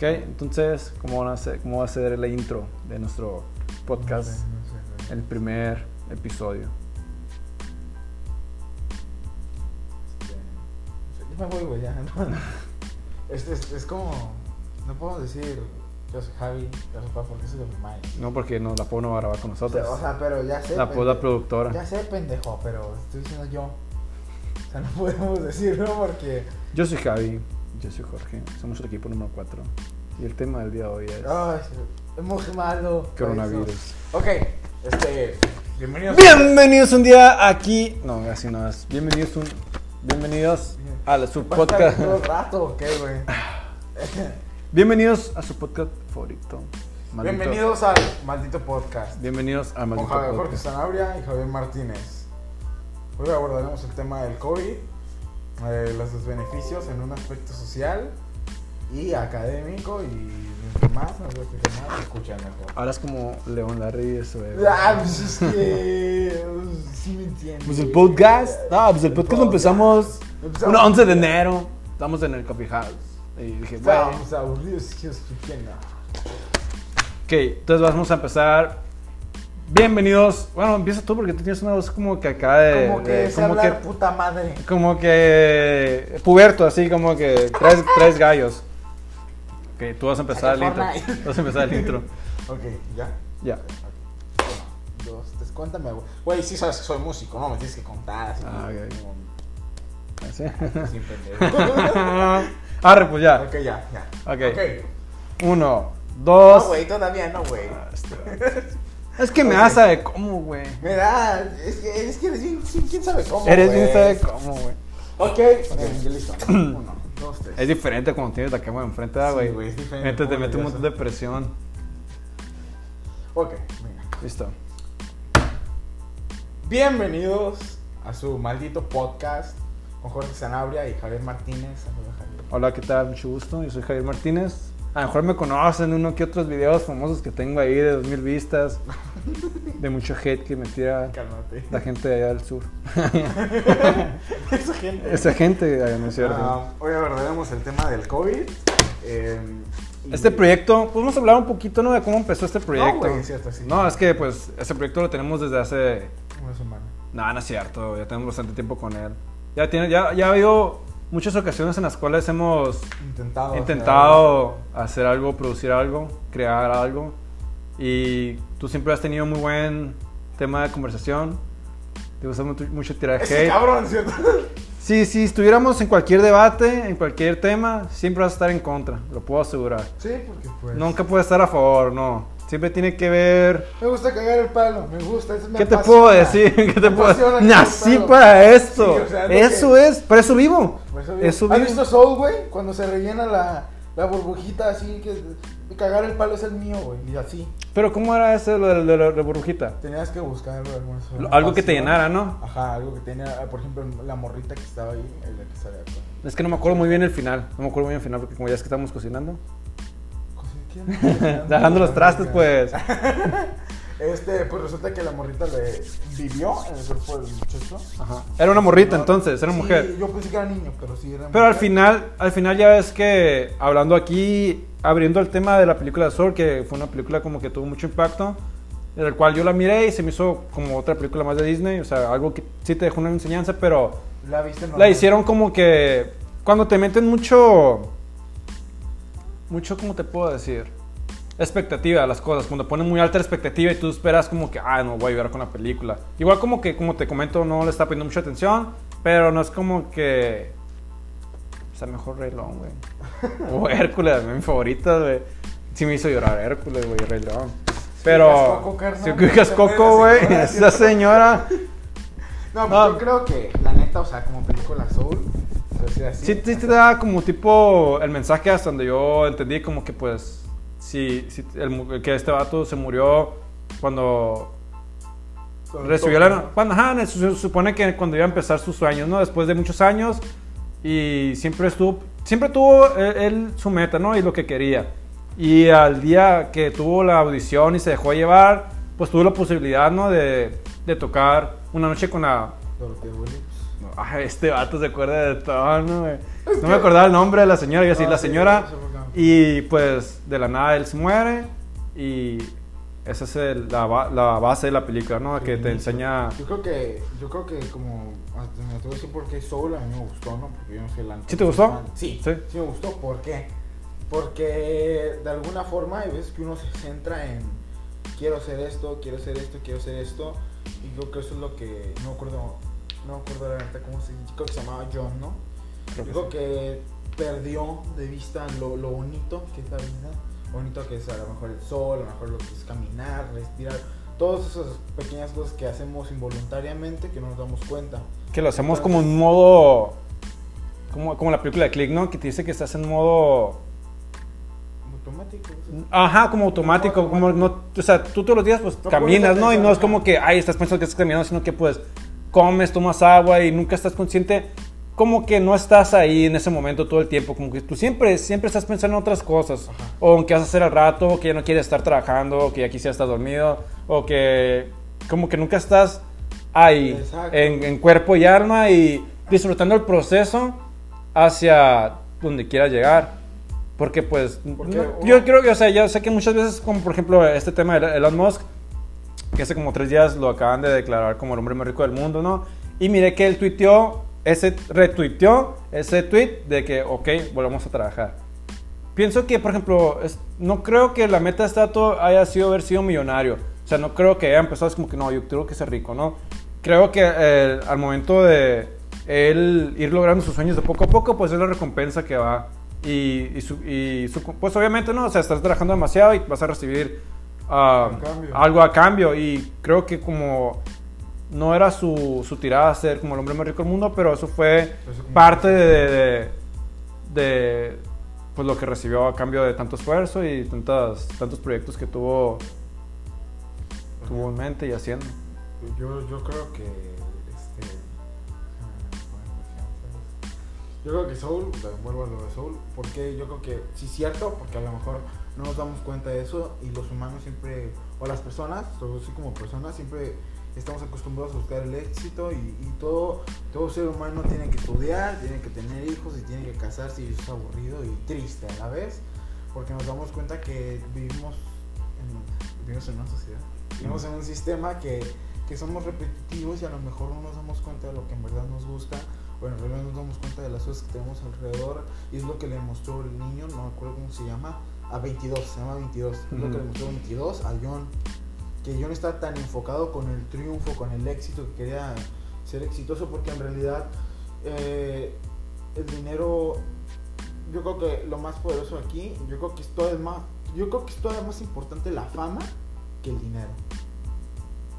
Ok, entonces, ¿cómo, van a ser- ¿cómo va a ser la intro de nuestro podcast? No sé, no sé, El primer episodio. Este, Yo me voy, güey, ya. ¿no? Es, es, es como. No puedo decir. Yo soy Javi, yo soy Pau, porque soy de mi madre. No, porque no, la PO no va a grabar con nosotros. o sea, pero ya sé. la PO es la productora. Ya sé, pendejo, pero estoy diciendo yo. O sea, no podemos decirlo porque. Yo soy Javi, yo soy Jorge, somos el equipo número 4. Y el tema del día de hoy es Ay, es muy malo. coronavirus. Ok, este. Bienvenidos. Bienvenidos un día aquí. No, así no es. Bienvenidos un. Bienvenidos a la- su ¿Vas a estar podcast. todo el rato o qué, güey? Bienvenidos a su podcast favorito. Maldito- Bienvenidos al maldito podcast. Bienvenidos al Con maldito Jorge podcast. Sanabria y Javier Martínez. Hoy abordaremos el tema del COVID, eh, los beneficios en un aspecto social y académico y más. No a explicar más, escuchen mejor. Ahora es como León Larry eso, eh. Ah, pues es que. pues, sí me entiendes. Pues el podcast. No, pues el podcast lo empezamos. Empezamos- Un 11 de enero. Estamos en el Coffee House. Y dije, bueno. Aburridos, ¿quién no? Ok, entonces vamos a empezar. Bienvenidos. Bueno, empieza tú porque tú tienes una voz como que acá de. Como que de- como que, puta madre. como que puberto, así como que tres, tres gallos. Ok, tú vas a empezar el intro. Vas a empezar el intro. Ok, ¿ya? Ya. Uno, dos, tres, cuéntame, güey. Güey, sí sabes que soy músico, ¿no? Me tienes que contar así. Ah, ok. como- Así. Sin pendejo. Arre, pues ya. ok, ya, ya. Ok. Uno, dos. No, güey, todavía no, güey. Ah, Es que me Ok. asa de cómo, güey. Me da. Es que, es que eres bien. ¿Quién sabe cómo? Eres güey? bien sabe cómo, güey. Ok, ok, ya listo. Uno, dos, tres. Es diferente cuando tienes la cámara enfrente, ¿verdad, Sí, güey. güey, es diferente, Entonces te mete un montón de presión. Ok, venga. Listo. Bienvenidos a su maldito podcast con Jorge Sanabria y Javier Martínez. Saludos, Javier. Hola, ¿qué tal? Mucho gusto. Yo soy Javier Martínez. A lo mejor me conocen uno que otros videos famosos que tengo ahí de 2000 vistas. De mucho hate que me tira Cálmate. la gente de allá del sur. Esa gente. Esa gente, no es cierto. Ah, hoy abordaremos el tema del COVID. eh, Este proyecto, podemos hablar un poquito, ¿no? De cómo empezó este proyecto. cierto, sí. No, es que pues ese proyecto lo tenemos desde hace Una semana. No, no es cierto, ya tenemos bastante tiempo con él. Ya, tiene, ya, ya ha habido muchas ocasiones en las cuales hemos Intentado. intentado hacer algo, producir algo, crear algo. Y tú siempre has tenido muy buen tema de conversación. Te gusta mucho, mucho tirar hate. cabrón, ¿cierto? Sí, si estuviéramos en cualquier debate, en cualquier tema, siempre vas a estar en contra, lo puedo asegurar. Sí, porque pues. Nunca puedes estar a favor, no. Siempre tiene que ver Me gusta cagar el palo, me gusta. eso me ¿Qué te apasiona. puedo decir? ¿Qué te puedo Nací para esto. Sí, o sea, eso que- es, para eso vivo. Por eso Eso ¿Has vivo. visto Soul, güey? Cuando se rellena la, la burbujita así, que cagar el palo es el mío, güey. Y así. Pero ¿cómo era eso lo de, de la de burbujita? Tenías que buscarlo. Algo que te pasión. llenara, ¿no? Ajá, algo que tenía, por ejemplo, la morrita que estaba ahí, que salía. Es que no me acuerdo muy bien el final. No me acuerdo muy bien el final porque como ya es que estamos cocinando. Dejando los trastes, pues. Este, pues resulta que la morrita le vivió en el cuerpo del muchacho. Ajá. Era una morrita No, entonces, era sí, mujer. Yo pensé que era niño, pero sí era Pero al mujer. final, al final ya ves que hablando aquí, abriendo el tema de la película de Soul, que fue una película como que tuvo mucho impacto, en el cual yo la miré y se me hizo como otra película más de Disney, o sea, algo que sí te dejó una enseñanza, pero La viste la hicieron como que cuando te meten mucho mucho cómo te puedo decir expectativa a las cosas cuando ponen muy alta expectativa y tú esperas como que ah no voy a llorar con la película igual como que como te comento no le está poniendo mucha atención pero no es como que o sea mejor Rey León güey. O Hércules mi favorita güey. Sí me hizo llorar Hércules güey Rey León. Pero si ubicas Coco güey esa señora. No, pues No. yo creo que, la neta, o sea, como película Soul, así, Sí, sí te da como tipo el mensaje hasta donde yo entendí como que pues si, si el que este vato se murió cuando recibió la cuando ajá, se supone que cuando iba a empezar sus sueños, ¿no? Después de muchos años y siempre estuvo siempre tuvo él, él su meta, ¿no? Y lo que quería. Y al día que tuvo la audición y se dejó llevar, pues tuvo la posibilidad, ¿no? De de tocar una noche con la... Dorothy Williams. Ay, este vato se acuerda de todo, ¿no, güey? No me acordaba el nombre de la señora, y así, Ah, la señora... Y pues de la nada él se muere y esa es el- la, la base de la película, ¿no? Que te enseña... Yo creo que, yo creo que como, me atrevo a decir por qué Soul a mí me gustó, ¿no? Porque yo no soy ¿Sí te gustó? Sí, Sí. sí, me gustó. ¿Por qué? Porque de alguna forma hay veces que uno se centra en quiero hacer esto, quiero hacer esto, quiero hacer esto. Y yo creo que eso es lo que, no me acuerdo, no me acuerdo la neta cómo se creo que se llamaba John, ¿no? Creo que Yo creo sí. que perdió de vista lo, lo bonito que es la vida, lo bonito que es a lo mejor el sol, a lo mejor lo que es caminar, respirar, todas esas pequeñas cosas que hacemos involuntariamente que no nos damos cuenta. Que lo hacemos como un modo... Como, como la película de Click, ¿no? Que te dice que estás en modo... Automático. ¿sí? Ajá, como automático, como no, o sea, tú todos los días pues No caminas, ¿no? Y no es como que, ay, estás pensando que estás caminando, sino que pues comes, tomas agua y nunca estás consciente, como que no estás ahí en ese momento todo el tiempo, como que tú siempre, siempre estás pensando en otras cosas, Ajá. o en qué vas a hacer al rato, o que ya no quieres estar trabajando, o que ya quisieras estar dormido, o que como que nunca estás ahí, en, en cuerpo y alma y disfrutando el proceso hacia donde quieras llegar. Porque pues, Porque no- yo creo que, o sea, yo sé que muchas veces, como por ejemplo este tema de Elon Musk, que hace como tres días lo acaban de declarar como el hombre más rico del mundo, ¿no? Y miré que él tuiteó, ese, retuiteó ese tweet de que, ok, volvamos a trabajar. Pienso que, por ejemplo, es- no creo que la meta de dato haya sido haber sido millonario. O sea, no creo que haya empezado es como que no, yo tengo que ser rico, ¿no? Creo que eh, al momento de él ir logrando sus sueños de poco a poco, pues es la recompensa que va. Y, y su- y su- pues obviamente no, o sea, estás trabajando demasiado y vas a recibir A cambio. algo a cambio. Y creo que como no era su, su tirada ser como el hombre más rico del mundo, pero eso fue Eso parte de, de, de, pues lo que recibió a cambio de tanto esfuerzo y tantas, tantos proyectos que tuvo, tuvo en mente y haciendo. Yo, yo creo que este yo creo que Soul, vuelvo a lo de Soul, porque yo creo que sí es cierto, porque a lo mejor no nos damos cuenta de eso y los humanos siempre, o las personas, todos así como personas, siempre estamos acostumbrados a buscar el éxito y, y todo, todo ser humano tiene que estudiar, tiene que tener hijos y tiene que casarse y eso es aburrido y triste a la vez, porque nos damos cuenta que vivimos en, vivimos en una sociedad, vivimos en un sistema que, que somos repetitivos y a lo mejor no nos damos cuenta de lo que en verdad nos gusta o en realidad nos damos cuenta de las cosas que tenemos alrededor y es lo que le mostró el niño, no me acuerdo cómo se llama, a 22, se llama 22, es lo que le mostró 22 a John, que John está tan enfocado con el triunfo, con el éxito, que quería ser exitoso porque en realidad eh, el dinero, yo creo que lo más poderoso aquí, yo creo que es todavía más, yo creo que es todavía más importante la fama que el dinero.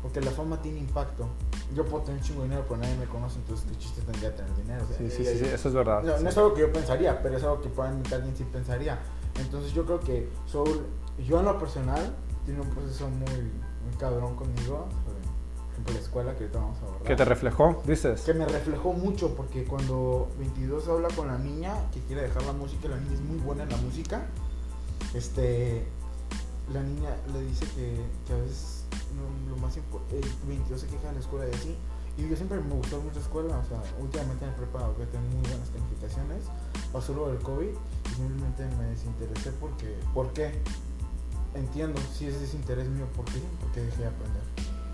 Porque la fama tiene impacto. Yo puedo tener un chingo de dinero, pero nadie me conoce, entonces qué chiste tendría tener dinero. O sea, Sí, sí, eh, sí, sí, eso es verdad. no, sí. no es algo que yo pensaría, pero es algo que probablemente alguien sí pensaría. Entonces yo creo que Soul, yo en lo personal, tiene un proceso muy, muy cabrón conmigo. Por la escuela que ahorita vamos a abordar. ¿Qué te reflejó? Dices. Que me reflejó mucho porque cuando 22 habla con la niña que quiere dejar la música, la niña es muy buena en la música. Este, la niña le dice que, que a veces lo, lo más importante, 22 se queja de la escuela y así. Y yo siempre me gustó mucho la escuela, o sea, últimamente me he preparado que tengo muy buenas calificaciones. Pasó lo del COVID simplemente me desinteresé porque, ¿por qué? Entiendo, si es desinterés mío, ¿por qué? Porque dejé de aprender.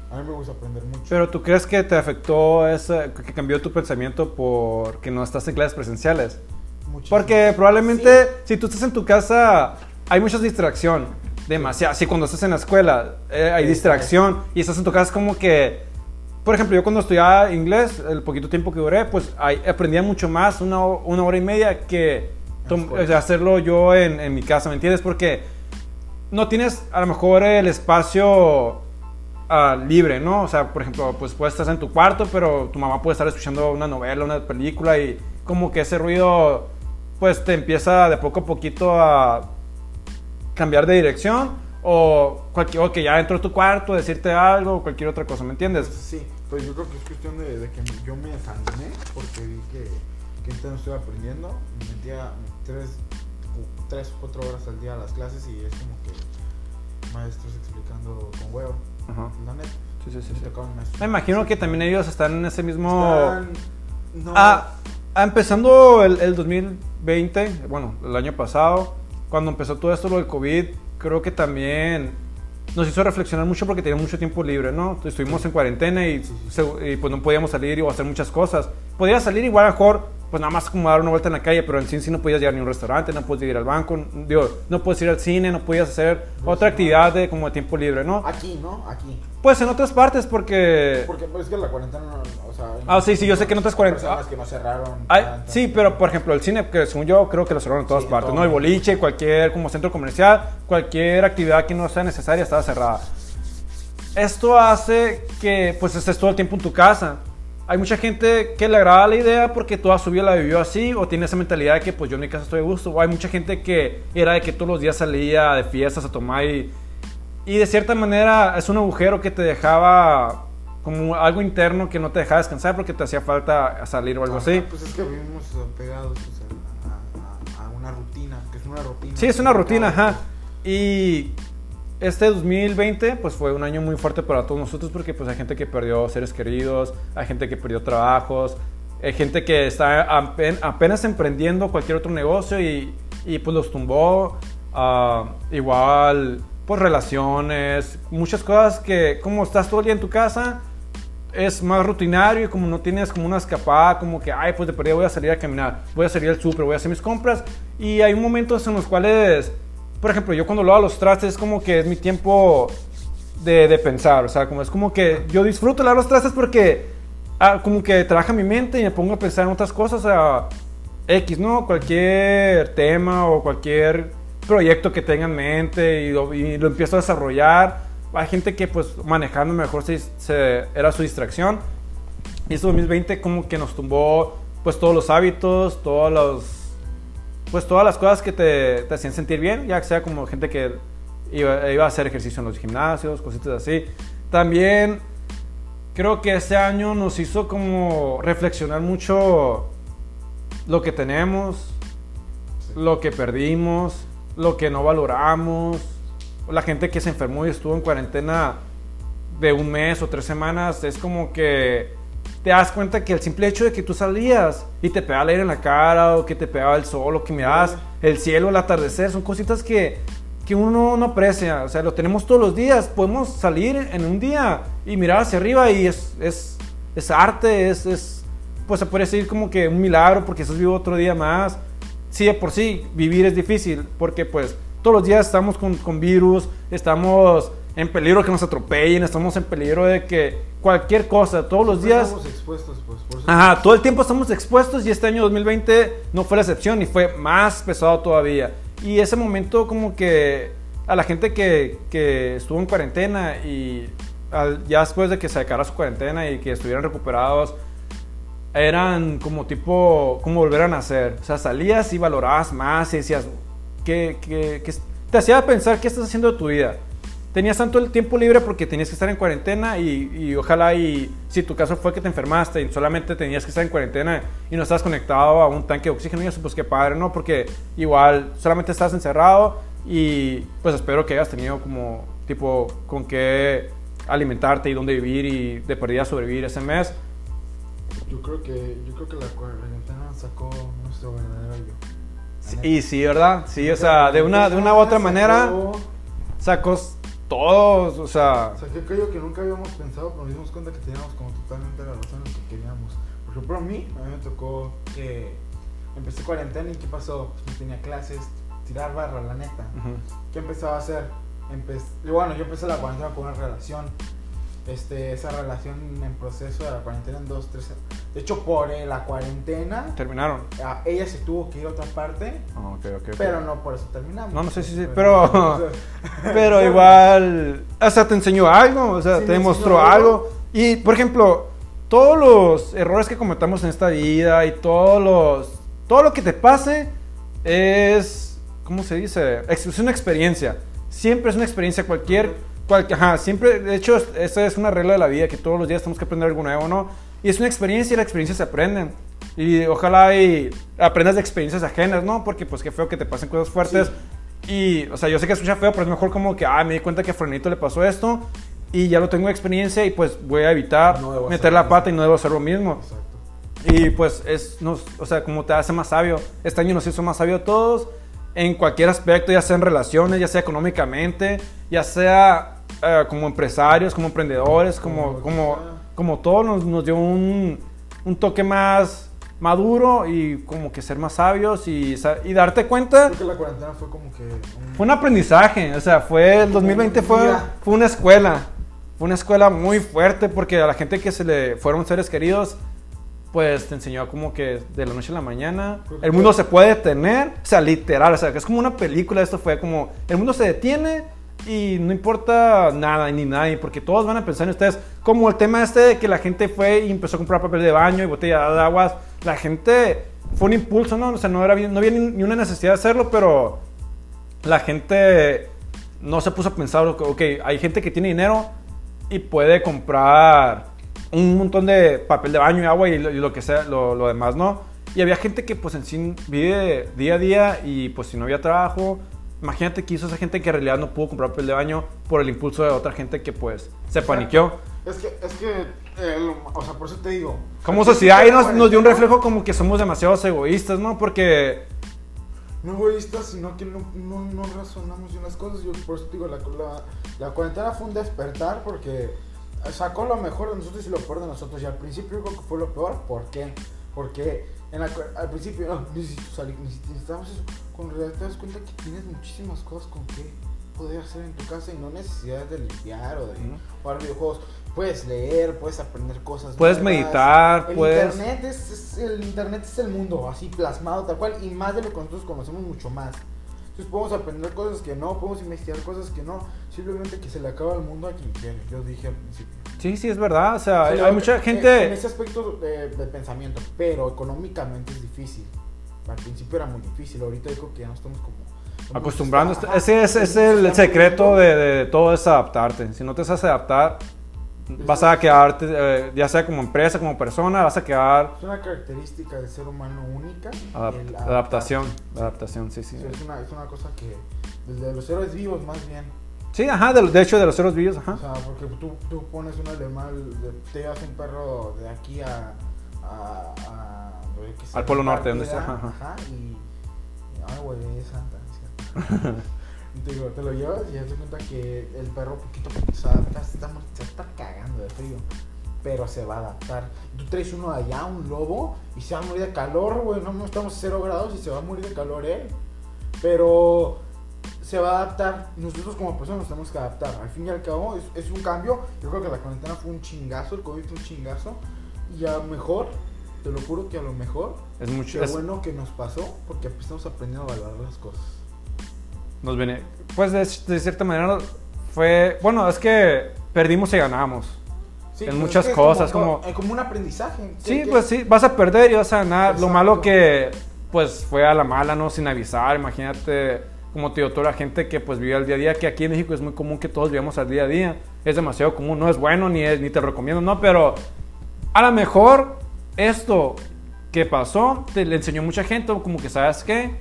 A mí me gusta aprender mucho. Pero tú crees que te afectó ese, que cambió tu pensamiento porque no estás en clases presenciales? Muchísimo. Porque probablemente si tú estás en tu casa hay mucha distracción, demasiado. Si cuando estás en la escuela eh, hay Sí, distracción y estás en tu casa como que, por ejemplo, yo cuando estudiaba inglés, el poquito tiempo que duré, pues ahí aprendía mucho más, una, una hora y media que. O sea, hacerlo yo en, en mi casa, ¿me entiendes? Porque no tienes a lo mejor el espacio ah, libre, ¿no? O sea, por ejemplo, pues puedes estar en tu cuarto, pero tu mamá puede estar escuchando una novela, una película y como que ese ruido pues te empieza de poco a poquito a cambiar de dirección o cualquier o que ya entró a tu cuarto, decirte algo o cualquier otra cosa, ¿me entiendes? Sí, pues yo creo que es cuestión de, de que yo me desanimé porque vi que, que no estoy aprendiendo. Me metía tres o cuatro horas al día a las clases y es como que maestros explicando con huevo, Ajá. la neta. Sí, sí, sí. Me. Me imagino que también ellos están en ese mismo... Están- no, Ah, ah, empezando el, el 2020, bueno, el año pasado, cuando empezó todo esto lo del COVID, creo que también nos hizo reflexionar mucho porque teníamos mucho tiempo libre, ¿no? Estuvimos en cuarentena y, y, pues no podíamos salir y hacer muchas cosas. Podías salir igual a lo mejor, pues nada más como dar una vuelta en la calle, pero en sí, sí no podías llegar ni a un restaurante, no podías ir al banco, digo, no podías ir al cine, no podías hacer otra actividad de, como de tiempo libre, ¿no? Aquí, ¿no? Aquí. Pues en otras partes porque... Porque pues, es que la cuarentena, o sea... Ah, sí, sí, yo sé que en otras cuarenta- personas que no cerraron. Sí, pero por ejemplo, el cine, que según yo creo que lo cerraron en todas Sí, partes, ¿no? El boliche, cualquier como centro comercial, cualquier actividad que no sea necesaria estaba cerrada. Esto hace que pues estés todo el tiempo en tu casa. Hay mucha gente que le agrada la idea porque toda su vida la vivió así o tiene esa mentalidad de que pues yo en mi casa estoy a gusto. O hay mucha gente que era de que todos los días salía de fiestas a tomar y, y de cierta manera es un agujero que te dejaba como algo interno que no te dejaba descansar porque te hacía falta salir o algo Ajá, así. Pues es que vivimos pegados pues, a, a- a una rutina, que es una rutina. Sí, es una rutina, ajá. Y este 2020 pues fue un año muy fuerte para todos nosotros porque pues hay gente que perdió seres queridos, hay gente que perdió trabajos, hay gente que está apen- apenas emprendiendo cualquier otro negocio y, y, pues los tumbó. Ah, igual, pues relaciones, muchas cosas que como estás todo el día en tu casa, es más rutinario y como no tienes como una escapada, como que, ay, pues de perdida voy a salir a caminar, voy a salir al súper, voy a hacer mis compras. Y hay momentos en los cuales, por ejemplo, yo cuando lavo los trastes es como que es mi tiempo de, de pensar, o sea, como es como que yo disfruto lavar los trastes porque ah, como que trabaja mi mente y me pongo a pensar en otras cosas, o sea, X, ¿no? Cualquier tema o cualquier proyecto que tenga en mente y y lo empiezo a desarrollar. Hay gente que pues manejando mejor se, se- era su distracción. Y este 2020 como que nos tumbó pues todos los hábitos, todos los pues todas las cosas que te, te hacían sentir bien, ya que sea como gente que iba, iba a hacer ejercicio en los gimnasios, cositas así. También creo que este año nos hizo como reflexionar mucho lo que tenemos, lo que perdimos, lo que no valoramos, la gente que se enfermó y estuvo en cuarentena de un mes o tres semanas, es como que te das cuenta que el simple hecho de que tú salías y te pegaba el aire en la cara o que te pegaba el sol o que mirabas el cielo, el atardecer, son cositas que, que uno no aprecia, o sea, lo tenemos todos los días, podemos salir en un día y mirar hacia arriba y es, es, es arte, es, es, pues se puede decir como que un milagro porque estás vivo otro día más. Sí, de por sí, vivir es difícil porque pues todos los días estamos con, con virus, estamos en peligro que nos atropellen, estamos en peligro de que cualquier cosa, todos los días... Estamos expuestos, pues. Por eso Ajá, todo el tiempo estamos expuestos y este año 2020 no fue la excepción y fue más pesado todavía. Y ese momento como que a la gente que, que estuvo en cuarentena y al- ya después de que se acabara su cuarentena y que estuvieran recuperados, eran como tipo, como volver a nacer. O sea, salías y valorabas más y decías, que, que, que te hacía pensar qué estás haciendo de tu vida. Tenías tanto el tiempo libre porque tenías que estar en cuarentena y, y ojalá y si tu caso fue que te enfermaste y solamente tenías que estar en cuarentena y no estás conectado a un tanque de oxígeno y eso pues qué padre, ¿no? Porque igual solamente estás encerrado y pues espero que hayas tenido como tipo con qué alimentarte y dónde vivir y de perdida sobrevivir ese mes. Yo creo que, yo creo que la cuarentena sacó nuestro verdadero yo. Sí, y sí, ¿verdad? Sí, o sea, de una, de una u otra manera sacó todos, o sea... Saqué aquello que nunca habíamos pensado, pero nos dimos cuenta que teníamos como totalmente la razón en lo que queríamos. Por ejemplo, a mí, a mí me tocó que empecé cuarentena y ¿qué pasó? Pues no tenía clases, tirar barra, la neta. ujú. ¿Qué empezaba a hacer? Bueno, yo empecé la cuarentena con una relación. Este, esa relación en proceso de la cuarentena en dos, tres. De hecho, por eh, la cuarentena, Terminaron. a- ella se tuvo que ir a otra parte, Ah, ok, ok, ok. pero no por eso terminamos. No, no sé si sí, Pues, pero- o sea, Pero igual, o sea, te enseñó algo, o sea, Sí, te demostró algo. algo. Y, por ejemplo, todos los errores que cometamos en esta vida y todos los, todo lo que te pase es, ¿cómo se dice? Es una experiencia. Siempre es una experiencia, cualquier, cual- ajá, siempre, de hecho, es- esa es una regla de la vida, que todos los días tenemos que aprender algo nuevo, ¿no? Y es una experiencia y la experiencia se aprenden. Y ojalá y aprendas de experiencias ajenas, ¿no? Porque pues qué feo que te pasen cosas fuertes. Y, o sea, yo sé que escucha feo, pero es mejor como que, ah, me di cuenta que a Frenito le pasó esto. y ya lo tengo de experiencia y pues voy a evitar No meter la pata y no debo hacer lo mismo. Exacto. Y pues es, nos, o sea, como te hace más sabio. Este año nos hizo más sabio a todos en cualquier aspecto, ya sea en relaciones, ya sea económicamente, ya sea eh, como empresarios, como emprendedores, como, Como como, todo, nos, nos dio un, un toque más maduro y como que ser más sabios y, y darte cuenta. Creo que la cuarentena fue como que. un- Fue un aprendizaje, o sea, fue el 2020 fue, fue una escuela. Fue una escuela muy fuerte porque a la gente que se le fueron seres queridos, pues te enseñó como que de la noche a la mañana el mundo se puede detener, o sea, literal, o sea, que es como una película, esto fue como el mundo se detiene y no importa nada ni nadie, porque todos van a pensar en ustedes, como el tema este de que la gente fue y empezó a comprar papel de baño y botella de aguas, la gente fue un impulso, ¿no? O sea, no, era, no había ni, una necesidad de hacerlo, pero la gente no se puso a pensar, ok, hay gente que tiene dinero y puede comprar un montón de papel de baño y agua y lo, que sea, lo, lo demás, ¿no? Y había gente que pues en sí vive día a día y pues si no había trabajo, imagínate que hizo esa gente que en realidad no pudo comprar papel de baño por el impulso de otra gente que pues se paniqueó. Es que, es que, eh, o sea, por eso te digo. Como sociedad ahí nos, nos dio un reflejo como que somos demasiados egoístas, ¿no? Porque No egoístas, sino que no, no, no razonamos en las cosas. Yo por eso te digo, la, la, la cuarentena fue un despertar porque sacó lo mejor de nosotros y lo peor de nosotros. Y al principio creo que fue lo peor. ¿Por qué? Porque en la, al principio no, necesitamos eso. Con realidad te das cuenta que tienes muchísimas cosas con que poder hacer en tu casa y no necesidad de limpiar o de Ujú. jugar videojuegos. Puedes leer, puedes aprender cosas. Puedes nuevas. meditar, el puedes- Internet es, es- el internet es el mundo, así plasmado, tal cual, y más de lo que nosotros conocemos, mucho más. Entonces podemos aprender cosas que no, podemos investigar cosas que no, simplemente que se le acaba el mundo a quien quiere. Yo dije al principio. Sí, sí es verdad, o sea, hay, Sí, hay mucha en- En gente... ese aspecto de, de pensamiento, pero económicamente es difícil. Al principio era muy difícil, ahorita creo que ya no estamos como... como Acostumbrando, está- ese es, es el secreto de, de todo es adaptarte. Si no te sabes adaptar, vas a quedarte, eh, ya sea como empresa, como persona, vas a quedar Es una característica del ser humano única. adaptación, adaptación, sí, sí. Sí, es, una, es una cosa que desde los héroes vivos más bien. Sí, ajá, de, de hecho de los ceros vivos, O ajá. sea, porque tú, tú pones un de- te llevas un perro de aquí a... a, Al Polo Norte, donde está, ajá. Ajá, y... Ay, güey, es santa. cierto. te, digo, te lo llevas y te das cuenta que el perro poquito poquito se está, se está cagando de frío. Pero se va a adaptar. Tú traes uno de allá, un lobo, y se va a morir de calor, güey. No, estamos a cero grados y se va a morir de calor él. Pero se va a adaptar. Nosotros como personas nos tenemos que adaptar. Al fin y al cabo es, es un cambio. Yo creo que la cuarentena fue un chingazo, el COVID fue un chingazo. Y a lo mejor, te lo juro que a lo mejor, Es mucho, es- bueno que nos pasó porque estamos aprendiendo a valorar las cosas. nos viene, pues de, de cierta manera fue, bueno, es que perdimos y ganamos. Sí, En pues muchas es que es cosas, como, como- eh, como un aprendizaje. Sí, que- pues sí, vas a perder y vas a ganar. Lo malo que, pues, fue a la mala, ¿no? Sin avisar. Imagínate, como te digo, toda la gente que, pues, vive al día a día, que aquí en México es muy común que todos vivamos al día a día. Es demasiado común, no es bueno, ni, es, ni te recomiendo, ¿no? Pero a lo mejor esto que pasó te le enseñó mucha gente, como que, ¿sabes qué?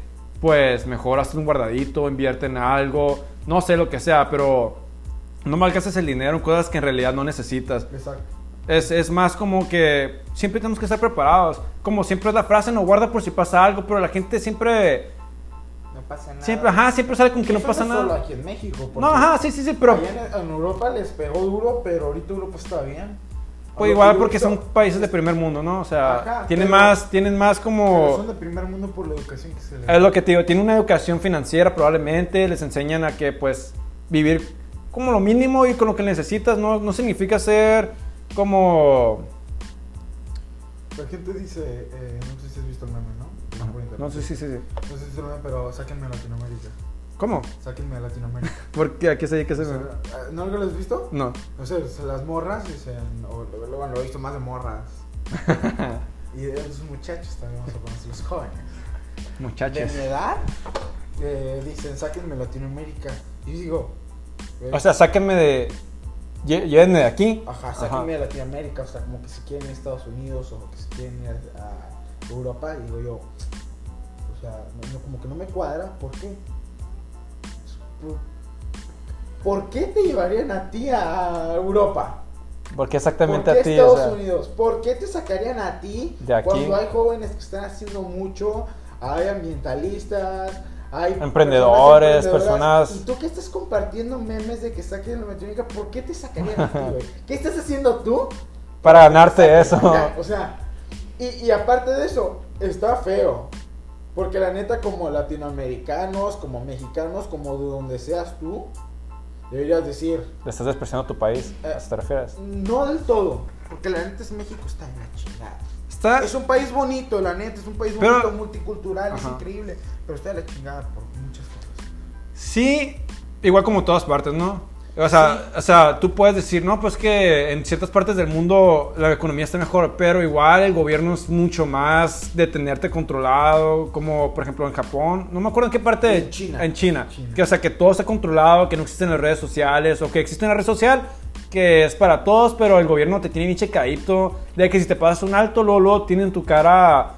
Pues, mejor hazte un guardadito, invierte en algo, no sé lo que sea, pero no malgastes el dinero en cosas que en realidad no necesitas. Exacto. Es, es más como que siempre tenemos que estar preparados. Como siempre es la frase, no guarda por si pasa algo, pero la gente siempre, No pasa nada. siempre, ajá, siempre sale con que no pasa solo nada. aquí en México. No, ajá, sí, sí, sí, pero allá en, en Europa les pegó duro, pero ahorita Europa está bien. Pues igual que porque son países de primer mundo, ¿no? O sea, Ajá, tienen pero- más, tienen más pero como... Son de primer mundo por la educación que se les Es lo que te digo, tienen una educación financiera probablemente, les enseñan a que pues vivir como lo mínimo y con lo que necesitas, no, no significa ser como... La gente dice, eh, no sé si has visto el meme, ¿no? Sé, sí, sí, sí. No sé si el meme, pero sáquenme a Latinoamérica. ¿Cómo? Sáquenme a Latinoamérica. ¿Por qué? ¿A qué se, se sea, eh, ¿No lo has visto? No. No sé, se las morras dicen, o luego luego lo he visto más de morras. y de esos muchachos también vamos a poner los jóvenes. De Muchachos. mi edad, eh, dicen, sáquenme a Latinoamérica. Y digo, eh, O sea, sáquenme de... Llévenme de aquí. Ajá, sáquenme a Latinoamérica, o sea, como que se quieren ir a Estados Unidos o que se quieren ir a Europa, y digo yo, o sea, no- como que no me cuadra, ¿por qué? Por- ¿por qué te llevarían a ti a Europa? ¿Por qué ¿Por exactamente qué a ti? Estados O sea, Unidos? ¿Por qué te sacarían a ti De aquí. cuando hay jóvenes que están haciendo mucho? Hay ambientalistas, hay Emprendedores, personas- Y tú que estás compartiendo memes de que saquen la Latinoamérica, ¿por qué te sacarían a ti, güey? ¿Qué estás haciendo tú? para ganarte eso. O sea, y, y aparte de eso, está feo. Porque la neta, como latinoamericanos, como mexicanos, como de donde seas tú, deberías decir, Le estás despreciando a tu país. Eh, ¿A eso te refieres? no del todo. Porque la neta es México está en la chingada. Está... Es un país bonito, la neta, es un país Pero- bonito, multicultural, es Ajá. increíble. Pero está de la chingada por muchas cosas. Sí, igual como todas partes, ¿no? O sea, o sea, tú puedes decir, no, pues que en ciertas partes del mundo la economía está mejor, pero igual el gobierno es mucho más de tenerte controlado, como por ejemplo en Japón, no me acuerdo en qué parte. En China. En China. China. Que, o sea, que todo está controlado, que no existen las redes sociales, o que existe una red social que es para todos, pero el gobierno te tiene bien checadito, de que si te pasas un alto, luego, luego tienen tu cara,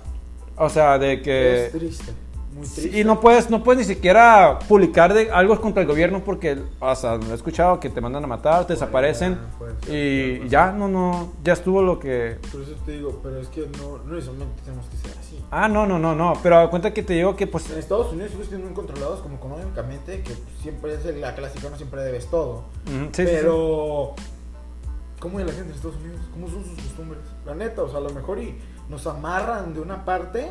o sea, de que... es triste, muy triste. y no puedes, no puedes ni siquiera publicar de algo contra el gobierno porque, o sea, he escuchado que te mandan a matar, te desaparecen puede ser, y puede ya, no, no, ya estuvo lo que... Por eso te digo, pero es que no, no necesariamente tenemos que ser así. Ah, no, no, no, no, pero cuenta que te digo que pues... En Estados Unidos sí están muy controlados como económicamente, que siempre es la clásica, no siempre debes todo. sí, sí, sí. pero, ¿cómo es la gente en Estados Unidos? ¿Cómo son sus costumbres? La neta, o sea, a lo mejor y nos amarran de una parte,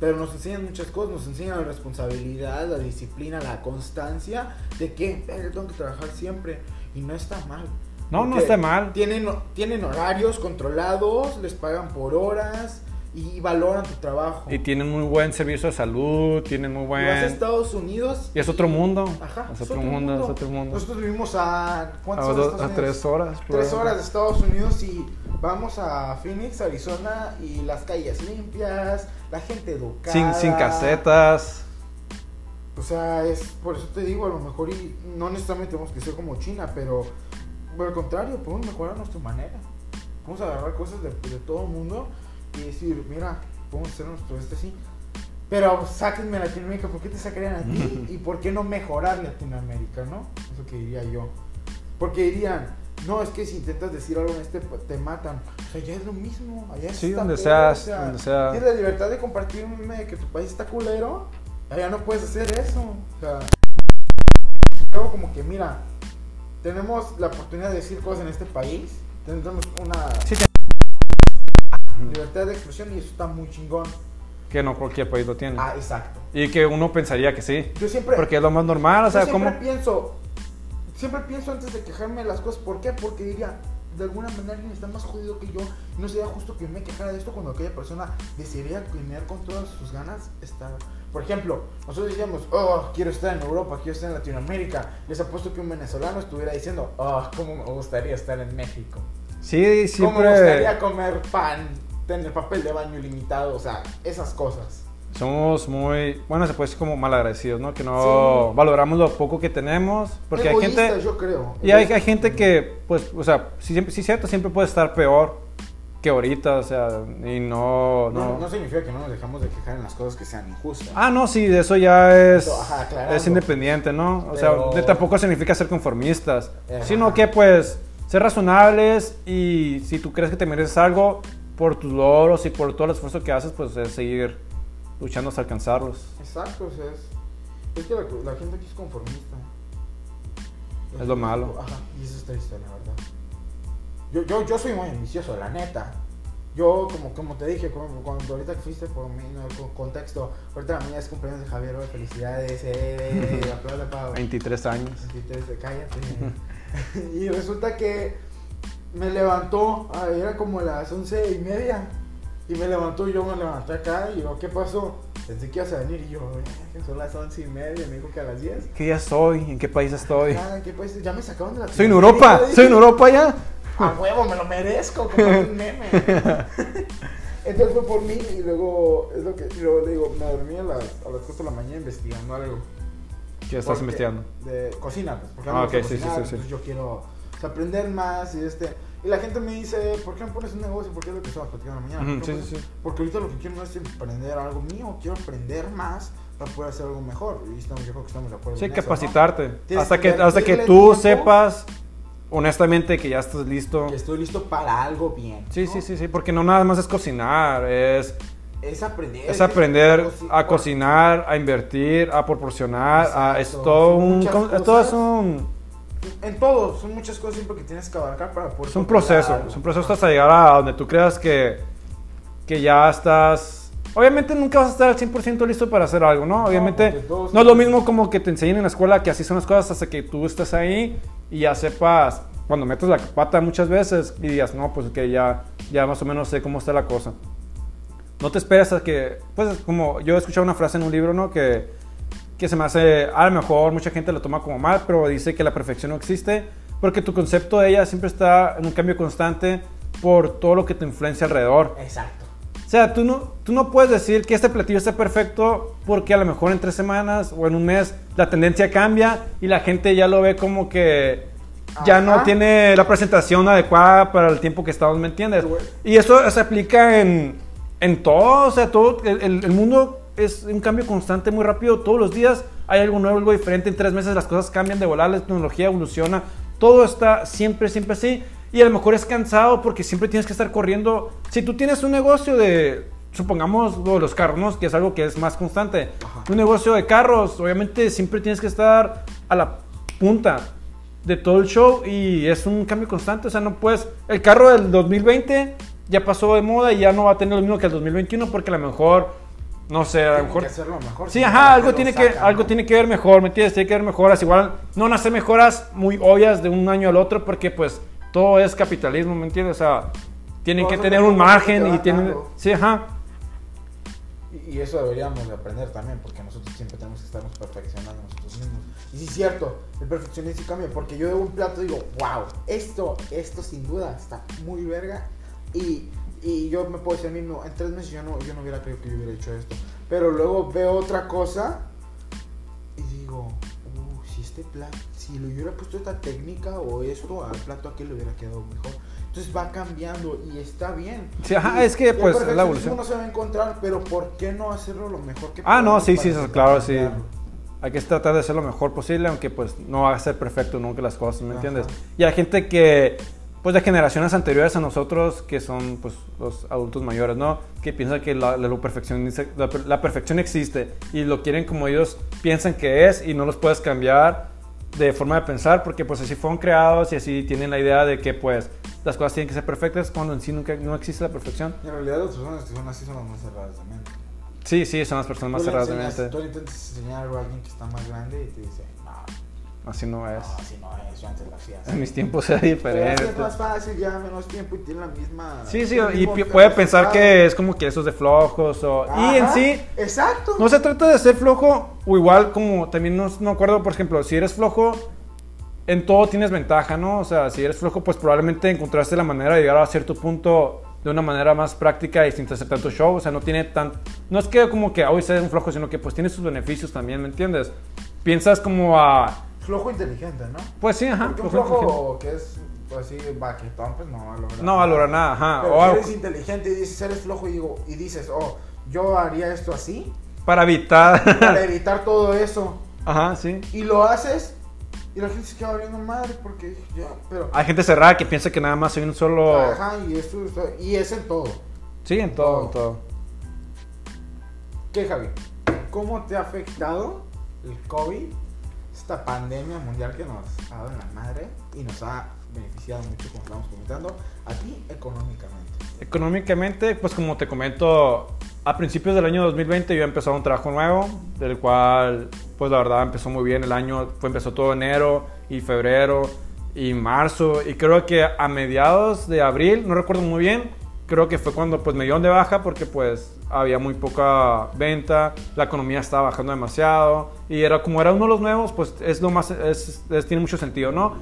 pero nos enseñan muchas cosas, nos enseñan la responsabilidad, la disciplina, la constancia, de que "Verga, tengo que trabajar siempre, y no está mal. No, no está mal. Tienen, tienen horarios controlados, les pagan por horas y valoran tu trabajo. Y tienen muy buen servicio de salud, tienen muy Y vas a buen... Estados Unidos Y es otro mundo. Ajá, es otro mundo, es otro mundo. Nosotros vivimos a. ¿Cuántas A, horas? dos- de Estados a tres horas. Tres horas de Estados Unidos y vamos a Phoenix, Arizona y las calles limpias, la gente educada. Sin, sin casetas. O sea, es por eso te digo, a lo mejor y no necesariamente tenemos que ser como China, pero por el contrario, podemos mejorar nuestra manera. Vamos a agarrar cosas de, de todo el mundo y decir, mira, podemos hacer nuestro este así. Pero sáquenme a Latinoamérica, ¿por qué te sacarían a ti? ¿Y por qué no mejorar Latinoamérica, no? Eso que diría yo. Porque dirían, no, es que si intentas decir algo en este, te matan. O sea, ya es lo mismo. Allá Sí, donde peor, seas, donde sea. Tienes la libertad de compartir un meme de que tu país está culero. Allá no puedes hacer eso. O sea, luego como que, mira, tenemos la oportunidad de decir cosas en este país. Tenemos una Sí, libertad de expresión y eso está muy chingón. que no cualquier país lo tiene. Ah, exacto. Y que uno pensaría que sí. Yo siempre, Porque es lo más normal, o sea, yo ¿cómo? siempre pienso, siempre pienso antes de quejarme de las cosas. ¿Por qué? Porque diría, de alguna manera alguien está más jodido que yo. y No sería justo que me quejara de esto cuando aquella persona desearía tener con todas sus ganas estar. Por ejemplo, nosotros decíamos, oh, quiero estar en Europa, quiero estar en Latinoamérica. Les apuesto que un venezolano estuviera diciendo, oh, cómo me gustaría estar en México. Sí, Cómo me gustaría comer pan, tener papel de baño ilimitado, o sea, esas cosas. Somos muy, bueno, se puede decir como malagradecidos, ¿no? Que no Sí. valoramos lo poco que tenemos. Porque hay gente, yo creo. y hay, hay gente que, pues, o sea, sí, siempre- sí, cierto, siempre puede estar peor que ahorita, o sea, y no, No, no. no significa que no nos dejamos de quejar en las cosas que sean injustas. Ah, no, sí, de eso ya es, ajá, es independiente, ¿no? O Pero- sea, tampoco significa ser conformistas, Ajá. sino que, pues, ser razonables y si tú crees que te mereces algo por tus logros y por todo el esfuerzo que haces, pues es seguir luchando hasta alcanzarlos. Exacto, o sea, es, es que la, la gente aquí es conformista. Es lo malo. Ajá, y eso es triste, la verdad. Yo, yo, yo soy muy ambicioso, la neta. Yo, como, como te dije, como- cuando ahorita que fuiste por mí, no, con contexto, ahorita la mía es cumpleaños de Javier, oye, felicidades, eh, aplaude para 23 años. 23, cállate. y resulta que me levantó, ah, era como las once y media. Y me levantó y yo me levanté acá y yo, ¿qué pasó? Pensé que ibas a venir y yo, "Eh, que son las once y media, me dijo que a las 10. ¿Qué día soy? ¿En qué país estoy? Ah, ¿qué país? Ya me sacaron de la Soy en Europa, soy en Europa ya. A huevo, me lo merezco, como un meme. Entonces fue por mí y luego, es lo que, y luego le digo, me dormí a las, a las 4 de la mañana investigando algo. ¿Qué estás investigando? De cocina, pues, porque Ah, mí me ok, gusta sí, sí, sí, sí. entonces yo quiero o sea, aprender más y este... Y la gente me dice, ¿por qué no pones un negocio? Porque es lo que estaba platicando mañana. Ujú, ¿Por qué sí, sí, sí. Porque ahorita lo que quiero no es emprender algo mío, quiero aprender más para poder hacer algo mejor. Y estamos, yo creo que estamos de acuerdo. Sí, en eso, ¿no? capacitarte. Hasta que hasta que tú tiempo. sepas honestamente que ya estás listo. Que estoy listo para algo bien. Sí, ¿no? sí, sí, sí, porque no nada más es cocinar, es, Es aprender. es aprender coci- a cocinar, a invertir, a proporcionar, a, es Exacto, todo un... es todo es un... En todo, son muchas cosas siempre que tienes que abarcar para poder. Es un proceso, algo. es un proceso hasta llegar a donde tú creas que, que ya estás... Obviamente nunca vas a estar al 100% listo para hacer algo, ¿no? Obviamente todos- no es lo mismo como que te enseñen en la escuela que así son las cosas hasta que tú estés ahí y ya sepas, cuando metes la pata muchas veces y digas, no, pues que ya, ya más o menos sé cómo está la cosa. No te esperes a que, pues como yo he escuchado una frase en un libro, ¿no? Que, que se me hace, a lo mejor mucha gente lo toma como mal, pero dice que la perfección no existe, porque tu concepto de ella siempre está en un cambio constante por todo lo que te influencia alrededor. Exacto. O sea, tú no, tú no puedes decir que este platillo está perfecto porque a lo mejor en tres semanas o en un mes la tendencia cambia y la gente ya lo ve como que ya no tiene la presentación adecuada para el tiempo que estamos, ¿me entiendes? Y eso se aplica en, en todo, o sea, todo, el- el mundo es un cambio constante muy rápido, todos los días hay algo nuevo, algo diferente, en tres meses las cosas cambian de volar, la tecnología evoluciona, todo está siempre, siempre así, y a lo mejor es cansado porque siempre tienes que estar corriendo, si tú tienes un negocio de, supongamos los carros, ¿no? que es algo que es más constante, Ajá. un negocio de carros, obviamente siempre tienes que estar a la punta de todo el show y es un cambio constante, o sea, no puedes, el carro del 2020 ya pasó de moda y ya no va a tener lo mismo que el 2021 porque a lo mejor, no sé, a lo mejor... que hacerlo mejor. Sí, ajá, ¿para algo tiene, que, algo tiene que ver mejor, ¿me entiendes? Tiene que ver mejoras, igual no nace mejoras muy obvias de un año al otro porque pues todo es capitalismo, ¿me entiendes? O sea, tienen Todo que tener un te margen y tienen... dando. Sí, ajá. Y, y eso deberíamos de aprender también, porque nosotros siempre tenemos que estarnos perfeccionando nosotros mismos. Y sí es cierto, el perfeccionismo cambia, porque yo de un plato digo, wow, esto, esto sin duda está muy verga. Y, y yo me puedo decir a mí mismo, en tres meses yo no, yo no hubiera creído que yo hubiera hecho esto. Pero luego veo otra cosa y digo, uh, si este plato, si le hubiera puesto esta técnica o esto al plato aquel le hubiera quedado mejor. Entonces va cambiando y está bien. Sí, ajá, Y es que, pues, es la evolución. no se va a encontrar, pero ¿por qué no hacerlo lo mejor que Ah, no, sí, sí, eso, claro, sí. Hay que tratar de hacer lo mejor posible, aunque pues no va a ser perfecto nunca las cosas, ¿me Ajá. entiendes? Y hay gente que, pues de generaciones anteriores a nosotros, que son pues los adultos mayores, ¿no? Que piensan que la, la, perfección, la, la perfección existe y lo quieren como ellos piensan que es y no los puedes cambiar de forma de pensar porque pues así fueron creados y así tienen la idea de que pues las cosas tienen que ser perfectas cuando en sí nunca no existe la perfección. En realidad las personas que son así son las más cerradas de mente. Sí, sí, son las personas más cerradas de mente. Tú le intentas enseñar algo a alguien que está más grande y te dice, Así no es. no, así no es, yo antes lo hacía así. En mis tiempos era Pero diferente. así es más fácil, ya menos tiempo y tiene la misma... Sí, sí, y puede pensar que es como que eso es de flojos o... Y en Ajá, sí, Exacto. no se trata de ser flojo o igual como también no, no acuerdo, por ejemplo, si eres flojo, en todo tienes ventaja, ¿no? O sea, si eres flojo, pues probablemente encontraste la manera de llegar a cierto punto de una manera más práctica y sin hacer tanto show, o sea, no tiene tan... No es que como que hoy seas un flojo, sino que pues tiene sus beneficios también, ¿me entiendes? Piensas como a... Flojo inteligente, ¿no? Pues sí, ajá. Porque un flojo que es pues, así baquetón, pues no valora No valora nada, ajá. Pero O eres inteligente y dices, eres flojo y, digo, y dices, oh, yo haría esto así para evitar... para evitar todo eso. ajá, sí. Y lo haces y la gente se queda valiendo madre porque ya, pero... Hay gente cerrada que piensa que nada más soy un solo... Ajá, y, eso, está- y es en todo. Sí, en todo, en todo. ¿Qué, Javi? ¿Cómo te ha afectado el COVID, esta pandemia mundial que nos ha dado en la madre y nos ha beneficiado mucho, como estamos comentando, a ti económicamente? Económicamente, pues como te comento, a principios del año 2020 yo he empezado un trabajo nuevo, del cual, pues la verdad empezó muy bien el año, fue, empezó todo enero y febrero y marzo, y creo que a mediados de abril, no recuerdo muy bien, creo que fue cuando pues me dieron de baja porque pues había muy poca venta, la economía estaba bajando demasiado, y era como era uno de los nuevos, pues es lo más, es- es- tiene mucho sentido, ¿no?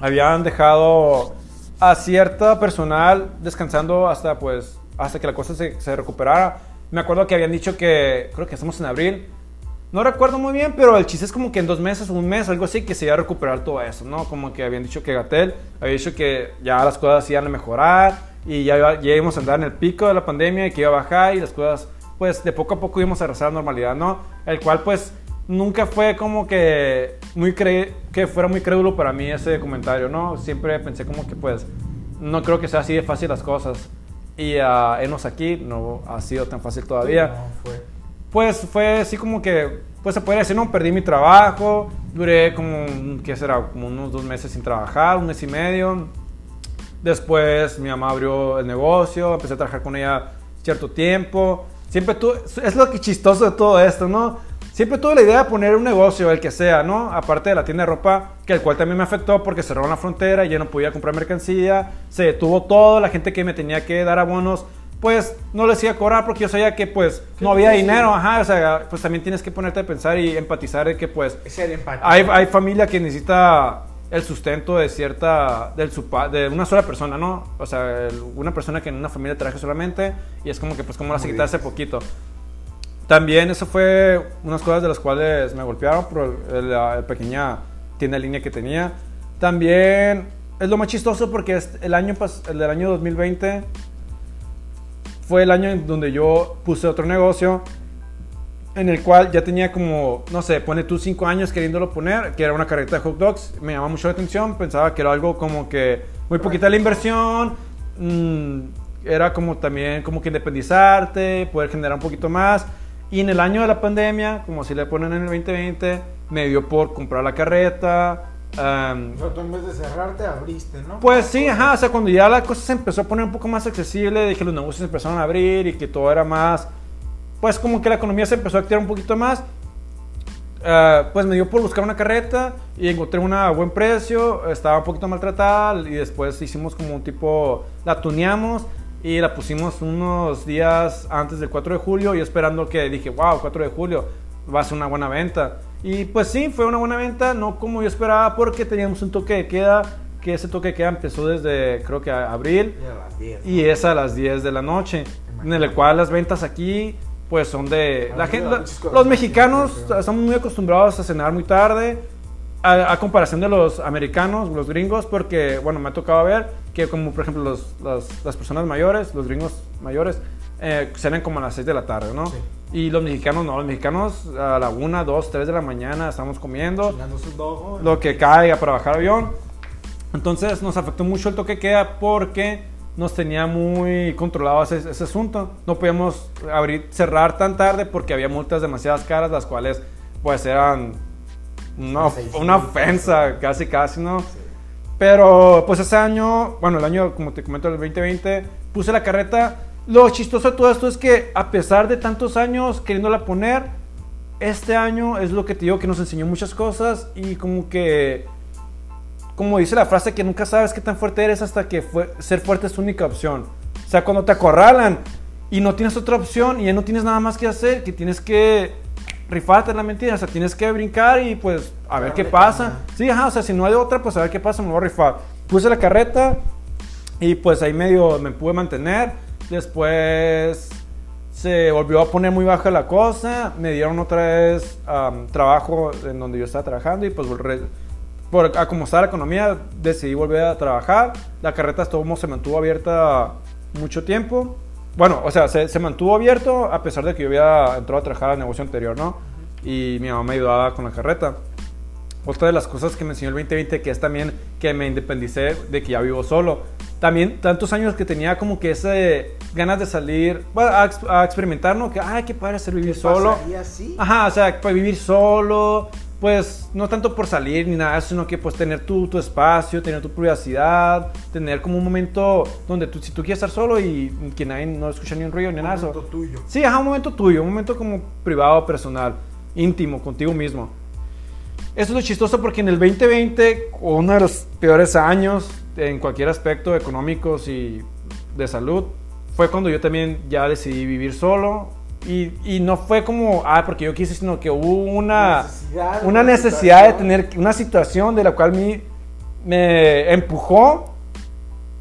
habían dejado a cierta personal descansando hasta pues hasta que la cosa se, se recuperara. Me acuerdo que habían dicho que creo que estamos en abril. No recuerdo muy bien, pero el chiste es como que en dos meses un mes, algo así, que se iba a recuperar todo eso, ¿no? Como que habían dicho que Gatel había dicho que ya las cosas iban a mejorar y ya, iba- ya íbamos a andar en el pico de la pandemia y que iba a bajar y las cosas pues de poco a poco íbamos a regresar a la normalidad, ¿no? El cual pues nunca fue como que muy cre que fuera muy crédulo para mí ese comentario, ¿no? Siempre pensé como que pues no creo que sea así de fácil las cosas. Y a enos aquí no ha sido tan fácil todavía. No, fue. Pues fue así como que, pues se puede decir, no, perdí mi trabajo, duré como, ¿qué será? Como unos dos meses sin trabajar, un mes y medio. Después mi mamá abrió el negocio, empecé a trabajar con ella cierto tiempo. Siempre tuve, es lo que chistoso de todo esto, ¿no? Siempre tuve la idea de poner un negocio, el que sea, ¿no? Aparte de la tienda de ropa, que el cual también me afectó porque cerraron la frontera y ya no podía comprar mercancía, se detuvo todo, la gente que me tenía que dar abonos, pues no les iba a cobrar porque yo sabía que pues no había dinero, ajá, o sea, pues también tienes que ponerte a pensar y empatizar de que pues hay, hay familia que necesita el sustento de cierta, del de una sola persona, ¿no? O sea, una persona que en una familia trabaja solamente y es como que pues como la quitarse difícil. poquito. También eso fue unas cosas de las cuales me golpearon por la, pequeña tienda en línea que tenía. También es lo más chistoso porque es el año el del año 2020 fue el año en donde yo puse otro negocio en el cual ya tenía como, no sé, pone tú cinco años queriéndolo poner, que era una carreta de hot dogs, me llamaba mucho la atención, pensaba que era algo como que muy poquita la inversión, mm, era como también como que independizarte, poder generar un poquito más, y en el año de la pandemia, como si le ponen en el 2020, me dio por comprar la carreta, am, O sea, tú en vez de cerrarte, abriste, ¿no? pues sí, ajá, o sea, cuando ya la cosa se empezó a poner un poco más accesible, dije los negocios empezaron a abrir y que todo era más, pues como que la economía se empezó a activar un poquito más, eh, pues me dio por buscar una carreta y encontré una a buen precio, estaba un poquito maltratada y después hicimos como un tipo, la tuneamos y la pusimos unos días antes del 4 de julio y esperando que dije, wow, 4 de julio va a ser una buena venta. Y pues sí, fue una buena venta, no como yo esperaba porque teníamos un toque de queda, que ese toque de queda empezó desde creo que abril Y a las 10. y es a las 10 de la noche, en el cual las ventas aquí pues son de... La Ay, gente, los mexicanos estamos muy acostumbrados a cenar muy tarde, a, a comparación de los americanos, los gringos, porque, bueno, me ha tocado ver que como, por ejemplo, los- las, las personas mayores, los gringos mayores, eh, cenan como a las 6 de la tarde, ¿no? Sí. Y los mexicanos no, los mexicanos a la 1, 2, 3 de la mañana estamos comiendo lo que caiga para bajar avión. Entonces nos afectó mucho el toque queda porque nos tenía muy controlado ese, ese asunto. No podíamos abrir, cerrar tan tarde porque había multas demasiadas caras, las cuales pues eran una, of- 6,000 una ofensa, casi casi, ¿no? Pero pues ese año, bueno, el año, como te comento, el 2020, puse la carreta. Lo chistoso de todo esto es que a pesar de tantos años queriéndola poner, este año es lo que te digo que nos enseñó muchas cosas y como que, como dice la frase, que nunca sabes qué tan fuerte eres hasta que fue- ser fuerte es tu única opción. O sea, cuando te acorralan y no tienes otra opción y ya no tienes nada más que hacer, que tienes que rifarte la mentira, o sea, tienes que brincar y pues a ver qué pasa. Sí, ajá, o sea, si no hay otra, pues a ver qué pasa, me voy a rifar. Puse la carreta y pues ahí medio me pude mantener. Después se volvió a poner muy baja la cosa. Me dieron otra vez am, trabajo en donde yo estaba trabajando y pues volver- por a como estaba la economía decidí volver a trabajar. La carreta estuvo, se mantuvo abierta mucho tiempo. Bueno, o sea, se, se mantuvo abierto a pesar de que yo había entrado a trabajar al negocio anterior, ¿no? Y mi mamá me ayudaba con la carreta. Otra de las cosas que me enseñó el 2020 que es también que me independicé de que ya vivo solo. También tantos años que tenía como que ese ganas de salir bueno, a, a experimentar, ¿no? Que, ay, qué padre ser vivir solo. ¿Pasaría así? Ajá, o sea, para vivir solo, pues no tanto por salir ni nada, sino que pues tener tu, tu espacio, tener tu privacidad, tener como un momento donde tú, si tú quieres estar solo y que nadie no escucha ni un ruido ni Un nada. eso. momento tuyo. Sí, ajá, un momento tuyo, un momento como privado, personal, íntimo, contigo mismo. Eso es lo chistoso porque en el 2020, uno de los peores años en cualquier aspecto económicos y de salud, fue cuando yo también ya decidí vivir solo. Y, y no fue como, ah, porque yo quise, sino que hubo una Necesidad, una necesidad de tener una situación de la cual me, me empujó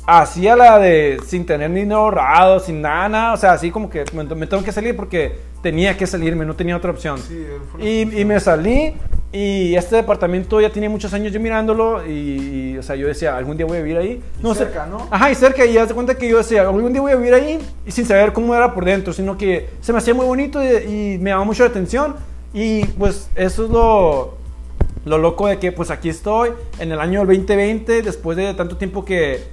hacia la de sin tener ni dinero ahorrado, sin nada, nada, o sea, así como que me, me tengo que salir porque tenía que salirme, no tenía otra opción. Sí, y me salí Y este departamento ya tenía muchos años yo mirándolo y, y, o sea, yo decía, algún día voy a vivir ahí. Y No cerca. ¿no? Ajá, y cerca, y haz de cuenta que yo decía, algún día voy a vivir ahí y sin saber cómo era por dentro, sino que se me hacía muy bonito y, y me llamaba mucho la atención. Y pues eso es lo, lo loco de que pues aquí estoy en el año 2020, después de tanto tiempo que,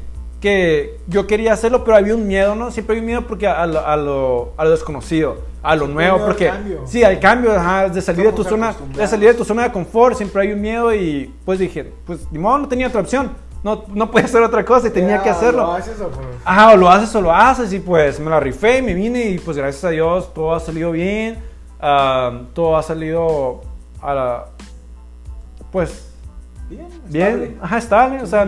que yo quería hacerlo, pero había un miedo, ¿no? Siempre hay un miedo porque a lo, a lo, a lo desconocido, a lo nuevo, porque cambio. sí, al cambio, ajá, de salir de tu zona, de salir de tu zona de confort, siempre hay un miedo y pues dije, pues ni modo, no tenía otra opción, no, no podía hacer otra cosa y tenía Ya, que hacerlo. ¿lo haces o pues? Ajá, o lo haces o lo haces y pues me la rifé y me vine y pues gracias a Dios todo ha salido bien, ah, todo ha salido a la, pues Bien, bien, ajá, estable, o sea,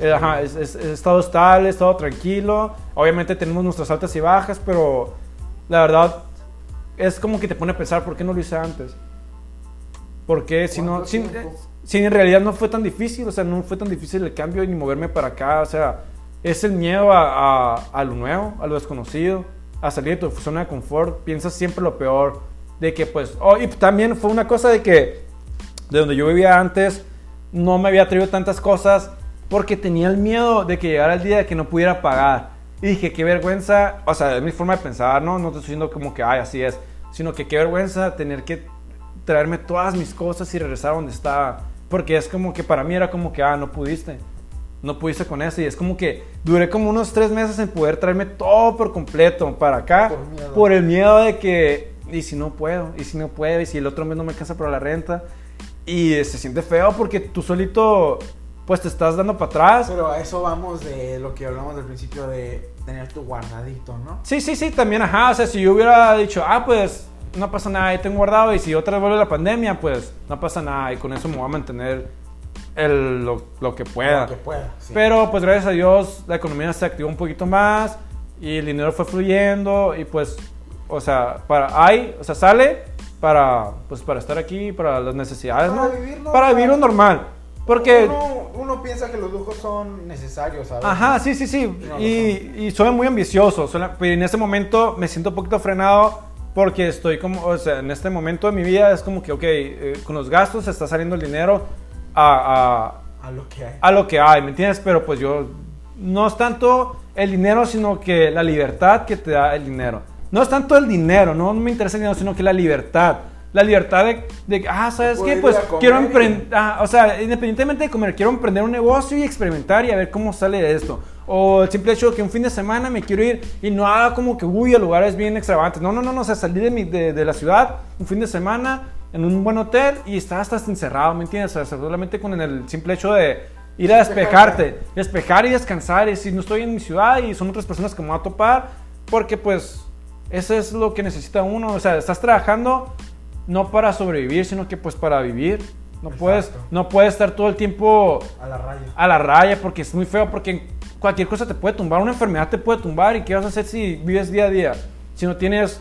eh, ajá, es, es- he estado estable, he estado tranquilo, obviamente tenemos nuestras altas y bajas, pero la verdad es como que te pone a pensar, ¿por qué no lo hice antes? Porque si no, ¿Cuánto si, eh, si en realidad no fue tan difícil, o sea, no fue tan difícil el cambio ni moverme para acá, o sea, es el miedo a, a- a lo nuevo, a lo desconocido, a salir de tu zona de confort, piensas siempre lo peor, de que pues, oh, y también fue una cosa de que de donde yo vivía antes, no me había traído tantas cosas porque tenía el miedo de que llegara el día de que no pudiera pagar. Y dije, qué vergüenza, o sea, es mi forma de pensar, ¿no? No te estoy diciendo como que, ay, así es, sino que qué vergüenza tener que traerme todas mis cosas y regresar a donde estaba. Porque es como que para mí era como que, ah, no pudiste. No pudiste con eso. Y es como que duré como unos tres meses en poder traerme todo por completo para acá. Por miedo. por el miedo de que, y si no puedo, y si no puedo, y si el otro mes no me alcanza para la renta. Y se siente feo porque tú solito, pues te estás dando para atrás. Pero a eso vamos de lo que hablamos del principio de tener tu guardadito, ¿no? Sí, sí, sí, también, ajá. O sea, si yo hubiera dicho, ah, pues no pasa nada, ahí tengo guardado. Y si otra vez vuelve la pandemia, pues no pasa nada. Y con eso me voy a mantener el, lo, lo que pueda. Lo que pueda. sí. Pero pues gracias a Dios la economía se activó un poquito más y el dinero fue fluyendo y pues, o sea, para hay, o sea, sale para pues para estar aquí, para las necesidades, Para ¿no? vivir normal. Para vivir lo normal. Porque uno, uno piensa que los lujos son necesarios, ¿sabes? Ajá, sí, sí, sí. No Y, y soy muy ambicioso. pero en ese momento me siento un poquito frenado porque estoy como, o sea, en este momento de mi vida es como que, ok, eh, con los gastos está saliendo el dinero a, a, A lo que hay. a lo que hay, ¿me entiendes? Pero pues yo, no es tanto el dinero, sino que la libertad que te da el dinero. No es tanto el dinero, no me interesa el dinero, sino que la libertad. La libertad de, de ah, ¿sabes qué? Pues quiero emprender, o sea, independientemente de comer, quiero emprender un negocio y experimentar y a ver cómo sale de esto. O el simple hecho de que un fin de semana me quiero ir y no haga como que, uy, a lugares bien extravagantes. No, no, no, no, o sea, salir de, mi- de, de la ciudad un fin de semana en un buen hotel y estar hasta encerrado, ¿me entiendes? O sea, solamente con el simple hecho de ir a despejarte, despejar y descansar. Y si no estoy en mi ciudad y son otras personas que me voy a topar, porque pues eso es lo que necesita uno. O sea, estás trabajando no para sobrevivir, sino que pues para vivir. No puedes, no puedes estar todo el tiempo A la raya. a la raya porque es muy feo, porque cualquier cosa te puede tumbar, una enfermedad te puede tumbar y qué vas a hacer si vives día a día, si no tienes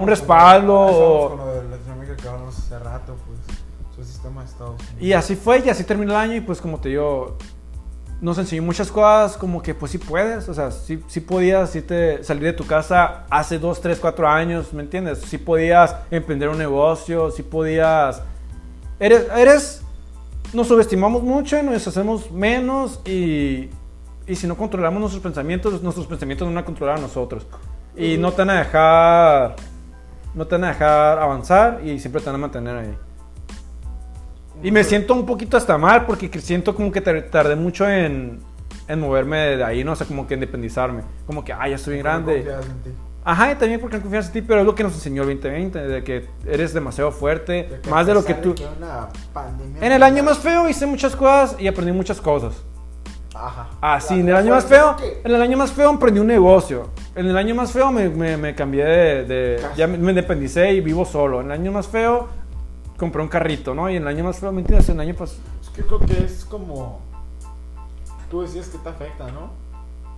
un respaldo eso vamos con lo de Latinoamérica que hablamos hace rato, pues. Su sistema de Estados Unidos. Y así fue, y así terminó el año, y pues como te digo, nos enseñó muchas cosas, como que pues sí puedes, o sea, sí, sí podías te, salir de tu casa hace 2, 3, 4 años, ¿me entiendes? Sí podías emprender un negocio, sí podías... Eres, eres, nos subestimamos mucho nos hacemos menos y, y si no controlamos nuestros pensamientos, nuestros pensamientos no van a controlar a nosotros. Y no te van a dejar, no te van a dejar avanzar y siempre te van a mantener ahí. Y me siento un poquito hasta mal porque que siento como que tar- tardé mucho en, en moverme de ahí, ¿no? O sea, como que independizarme. Como que, ah, ya estoy bien grande. en ti. Ajá, y también porque no confías en ti, pero es lo que nos enseñó el 2020, de que eres demasiado fuerte, De que más de lo que tú... pandemia En el año más feo hice muchas cosas y aprendí muchas cosas. Ajá. Ah, sí, La- en el año más feo, que- en el año más feo emprendí un negocio. En el año más feo me, me- me cambié de, de- ya me, me independicé y vivo solo. En el año más feo compré un carrito, ¿no? Y en el año más feo, ¿me entiendes? En el año pues Es que creo que es como. Tú decías que te afecta, ¿no?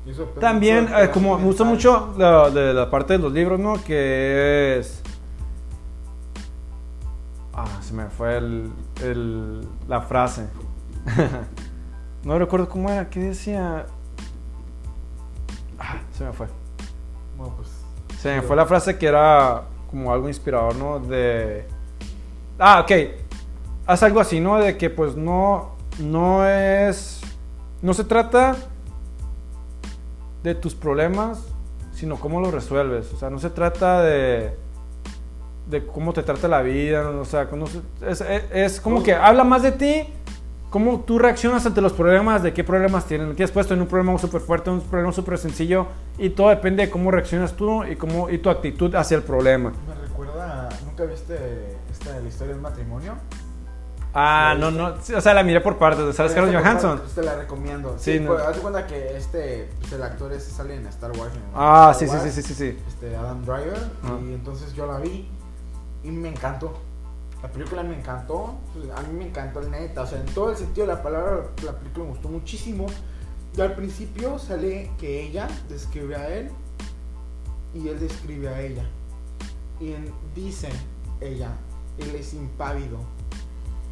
Y eso depende También, eh, como me gusta mucho la, de la parte de los libros, ¿no? Que es... Ah, se me fue el, el- la frase. no recuerdo cómo era, ¿qué decía? Ah, se me fue. Bueno, pues. Se me fue la frase que era como algo inspirador, ¿no? De... Ah, ok. haz algo así, ¿no? De que pues no, no es, no se trata de tus problemas, sino cómo los resuelves. O sea, no se trata de, de cómo te trata la vida, o sea, se- es, es- como que habla más de ti, cómo tú reaccionas ante los problemas, de qué problemas tienen. Aquí has puesto en un problema súper fuerte, un problema súper sencillo, y todo depende de cómo reaccionas tú y, cómo, y tu actitud hacia el problema. Me recuerda, ¿nunca viste de la historia del matrimonio? Ah, ¿La no, no, sí, o sea, la miré por partes, ¿sabes Carlos Johansson? Te la recomiendo. Sí, Sí, no. pues, haz de cuenta que este, pues, el actor ese sale en Star Wars. en Ah, Star sí, sí, Wars, sí, sí, sí, sí. Este, Adam Driver. Ajá. Y entonces yo la vi y me encantó. La película me encantó. pues, A mí me encantó el neta. O sea, en todo el sentido de la palabra, la película me gustó muchísimo. Y al principio sale que ella describe a él y él describe a ella. Y dice ella, él es impávido.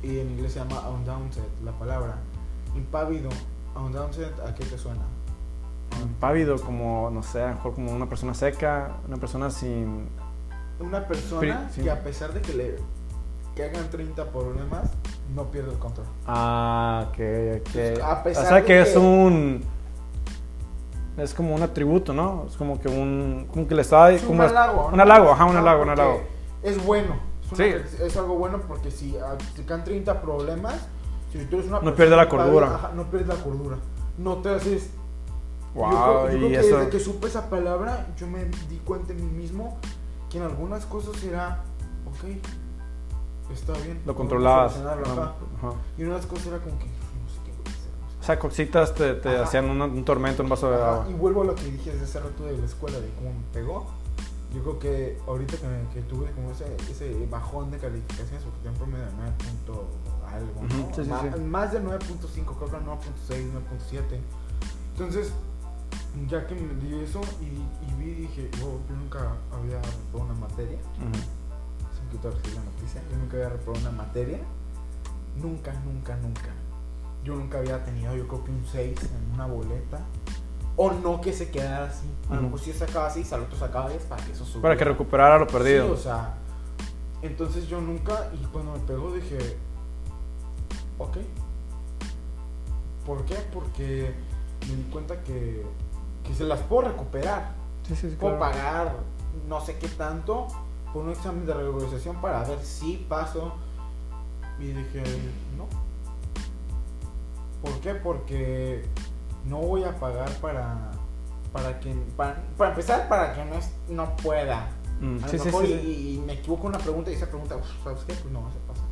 Y en inglés se llama undaunted, la palabra. Impávido, undaunted, ¿a qué te suena? Pávido, como, no sé, a lo mejor como una persona seca, una persona sin... Una persona que a pesar de que le que hagan 30 problemas, no pierde el control. Ah, ok, ok. A pesar o sea que, es un... Es como un atributo, ¿no? Es como que un... Como que le estaba... Es como un halago. Un halago, ajá, un halago, un porque halago. Es bueno. Sí. es algo bueno porque si ah, te caen 30 problemas, si tú eres una No pierde la cordura. ajá, no pierdes la cordura. No te haces. Wow, yo yo creo y que eso... desde que supe esa palabra, yo me di cuenta en mí mismo que en algunas cosas era, ok, está bien. Lo controlabas. Ajá, ajá. ajá. Y en otras cosas era como que, no no O sea, cositas te, te hacían una- un tormento, un vaso de agua. Y vuelvo a lo que dije desde hace rato de la escuela, de cómo me pegó. Yo creo que ahorita que, que tuve como ese, ese bajón de calificaciones, porque tengo un promedio de 9 punto algo, ¿no? Ujú, sí, sí, Ma- sí. Más de 9.5, creo que 9.6, 9.7. Entonces, ya que me di eso y, y vi, dije, yo nunca había reprobado una materia. Que te recibí la noticia, yo nunca había reprobado una materia. Nunca, nunca, nunca. Yo nunca había tenido, yo creo que un 6 en una boleta. O no que se quedara así. A lo mejor si sacaba 6, al otro sacaba 10 para que eso subiera. Para que recuperara lo Sí, perdido. o sea. Entonces yo nunca, y cuando me pegó dije, ok. ¿Por qué? Porque me di cuenta que, que se las puedo recuperar. Sí, sí, sí, Puedo claro. pagar no sé qué tanto por un examen de regularización para ver si paso. Y dije, no. ¿Por qué? Porque no voy a pagar para para que para, para empezar para que no es, no pueda. Mm, A sí, lo mejor sí, y, sí. y me equivoco en una pregunta y esa pregunta, uf, ¿sabes qué? Pues no va a pasar.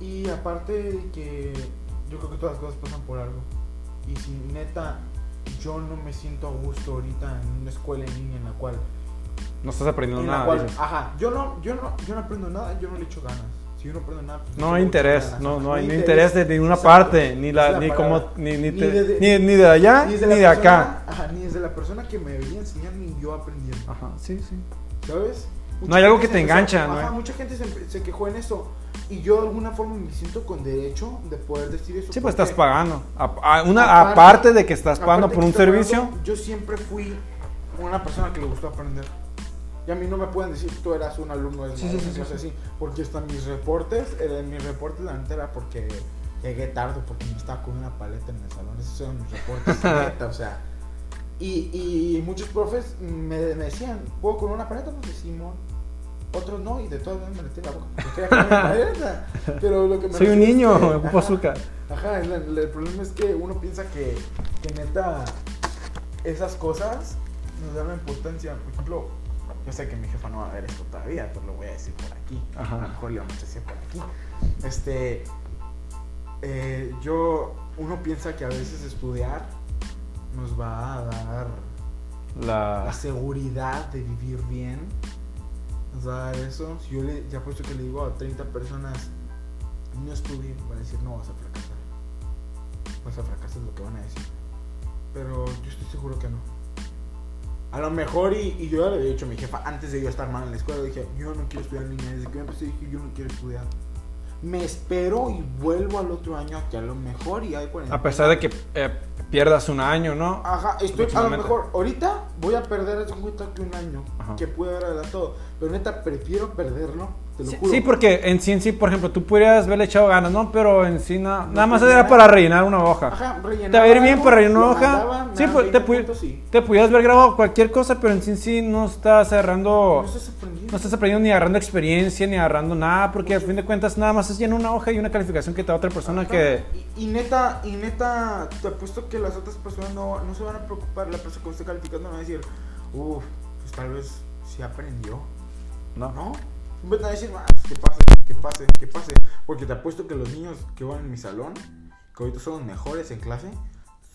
Y aparte de que yo creo que todas las cosas pasan por algo. Y si neta yo no me siento a gusto ahorita en una escuela en línea en la cual, No estás aprendiendo en la nada. cual ajá, yo no, yo no, yo no aprendo nada, yo no le echo ganas. Si no nada, pues hay interés, ganas. no, no hay no interés de ninguna Exacto. parte, ni la, ni como, ni, ni, Ni te- de- ni, ni de allá, Ni ni de, acá. Ajá, ni desde la persona que me debería enseñar ni yo aprendiendo. Ajá, sí, sí. ¿Sabes? No hay algo que te empezó- engancha, ¿no? Ajá, mucha gente se, se quejó en eso. Y yo de alguna forma me siento con derecho de poder decir eso. Sí, pues estás pagando. A- a- una, aparte- aparte, de que estás pagando por un servicio. pagando, yo siempre fui una persona que le gustó aprender. Y a mí no me pueden decir tú eras un alumno de Sí, sí, sí, sí, así. Porque están mis reportes. eh, mis reportes la neta era porque llegué tarde porque me estaba con una paleta en el salón. Esos eran mis reportes, neta, o sea. Y, y muchos profes me, me decían, ¿puedo con una paleta? Pues Simón. Otros no, y de todas maneras me metí en la boca. porque paleta. Pero lo que me Soy un es niño, que- me ocupo azúcar. Ajá, el, el- el problema es que uno piensa que, que neta esas cosas nos dan la importancia. Por ejemplo, yo sé que mi jefa no va a ver esto todavía, pero lo voy a decir por aquí. Ajá. A lo mejor le vamos a decir por aquí. Este, eh, yo, uno piensa que a veces estudiar nos va a dar la La, seguridad de vivir bien. Nos va a dar eso. Si yo le, ya puesto que le digo a 30 personas, no estudien, van a decir, no vas a fracasar. Vas a fracasar, es lo que van a decir. Pero yo estoy seguro que no. A lo mejor, y, y yo ya le había dicho a mi jefa, antes de yo estar mal en la escuela, dije, yo no quiero estudiar niña. Desde que empecé dije, yo no quiero estudiar. Me espero y vuelvo al otro año que a lo mejor y hay cuarentena. a pesar de que eh, pierdas un año, ¿no? Ajá, estoy a lo mejor ahorita voy a perder cuenta que un año, Ajá. que pude haber adelantado. Pero neta, prefiero perderlo, te lo Sí, juro. sí, porque en sí, en sí, por ejemplo, tú podrías haberle echado ganas, ¿no? Pero en sí, na- nada más era para rellenar una hoja. Ajá, rellenaba Te va a ir bien para rellenar una hoja. mandaba, sí, pues, te, 20 pu- puntos y- te pudieras haber grabado cualquier cosa, pero en sí, en sí no estás agarrando. No estás aprendiendo. No estás aprendiendo ni agarrando experiencia, ni agarrando nada, porque al fin de cuentas nada más es llenar una hoja y una calificación que te da otra persona Ajá. que... Y, y neta, y neta, te apuesto que las otras personas no, no se van a preocupar. La persona que esté calificando no va a decir, uff, pues tal vez sí aprendió. No. No. Van a decir, ah, que pase, que pase, que pase. Porque te apuesto que los niños que van en mi salón, que ahorita son los mejores en clase,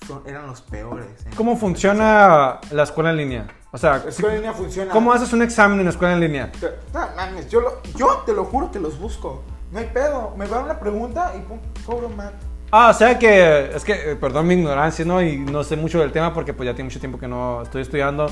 son, eran los peores. en- ¿Cómo funciona la escuela en línea? O sea, La escuela en línea funciona. ¿cómo haces un examen en la escuela en línea? Te- No mames, yo, lo- yo te lo juro que los busco. No hay pedo. Me dan una pregunta y pum, cobro mat. Ah, o sea que, es que, eh, perdón mi ignorancia, ¿no? Y no sé mucho del tema porque pues ya tiene mucho tiempo que no estoy estudiando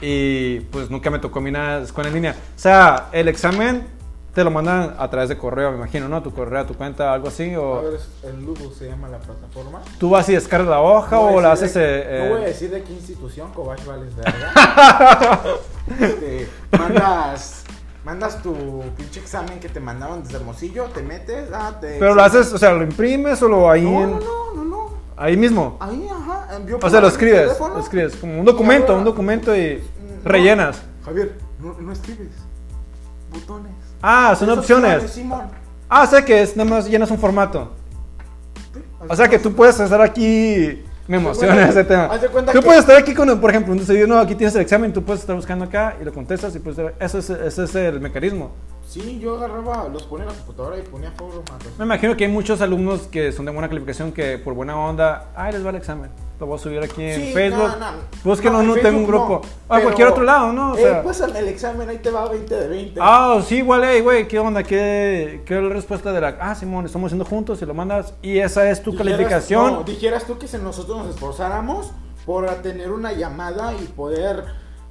y pues nunca me tocó mi nada de escuela en línea. O sea, el examen te lo mandan a través de correo, me imagino, ¿no? Tu correo, tu cuenta, algo así, A o ver, es- el Ludo se llama la plataforma. tú vas y descargas la hoja No a o la haces... de- eh, no voy a eh, decir de qué institución, Cobach Vales verga. Este, mandas, mandas tu pinche examen que te mandaban desde Hermosillo, te metes, ah, te. pero lo haces, o sea, lo imprimes o lo ahí, no, no, no, no. Ahí mismo. Ahí, ajá. O sea, lo escribes, lo escribes, como un documento, ahora- un documento y No, rellenas. Javier, no, no escribes. Botones. Ah, son Es opciones. Simón. Ah, sea que es nada más llenas un formato. Sí, O sea que tú puedes estar aquí. Me emociona ese tema. Tú que- puedes estar aquí con, por ejemplo, un desayuno, aquí tienes el examen, tú puedes estar buscando acá y lo contestas y pues eso es, ese es el mecanismo. Sí, yo agarraba, los ponía en la computadora y ponía formatos. Me imagino que hay muchos alumnos que son de buena calificación que por buena onda, ay, les va el examen. Lo voy a subir aquí en Sí, Facebook. no, no. Búsquenlo, en no, tengo un grupo. no, o a cualquier otro lado, ¿no? O eh, sea, pásame el examen, ahí te va 20 de 20. Ah, sí, igual, hey, güey, ¿qué onda? ¿Qué, ¿Qué es la respuesta de la... Ah, Simón, estamos haciendo juntos y lo mandas y esa es tu Dijeras- calificación. no, dijeras tú que si nosotros nos esforzáramos por tener una llamada y poder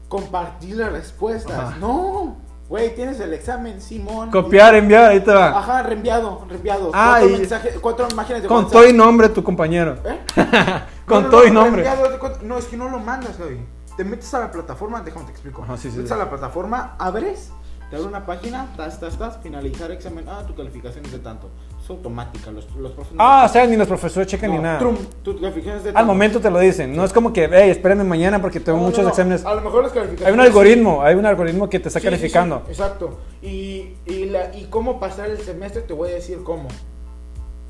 compartir las respuestas. Ajá. No, güey, tienes el examen, Simón. Copiar, enviar, ahí te va. Ajá, reenviado, reenviado. Ah, cuatro y- mensajes, cuatro imágenes de Con todo y nombre tu compañero. ¿Eh? Con No, todo no, y nombre. reenviado No, es que no lo mandas, Javi. Te metes a la plataforma, déjame te explico. Ajá, sí, sí, metes sí. a la plataforma, abres, te abre una página, tas, tas, tas, finalizar examen. Ah, tu calificación es de tanto. Es automática, los, los profes no- Ah, o sea, ni los profesores checan ni nada. trum, tu calificación es de Al tanto. momento te lo dicen. No es como que, hey, espérenme mañana porque tengo No, muchos exámenes. A lo mejor las calificaciones. Hay un algoritmo, hay un algoritmo que te está Sí, sí, sí, calificando. exacto. Y, y, la, y cómo pasar el semestre, te voy a decir cómo.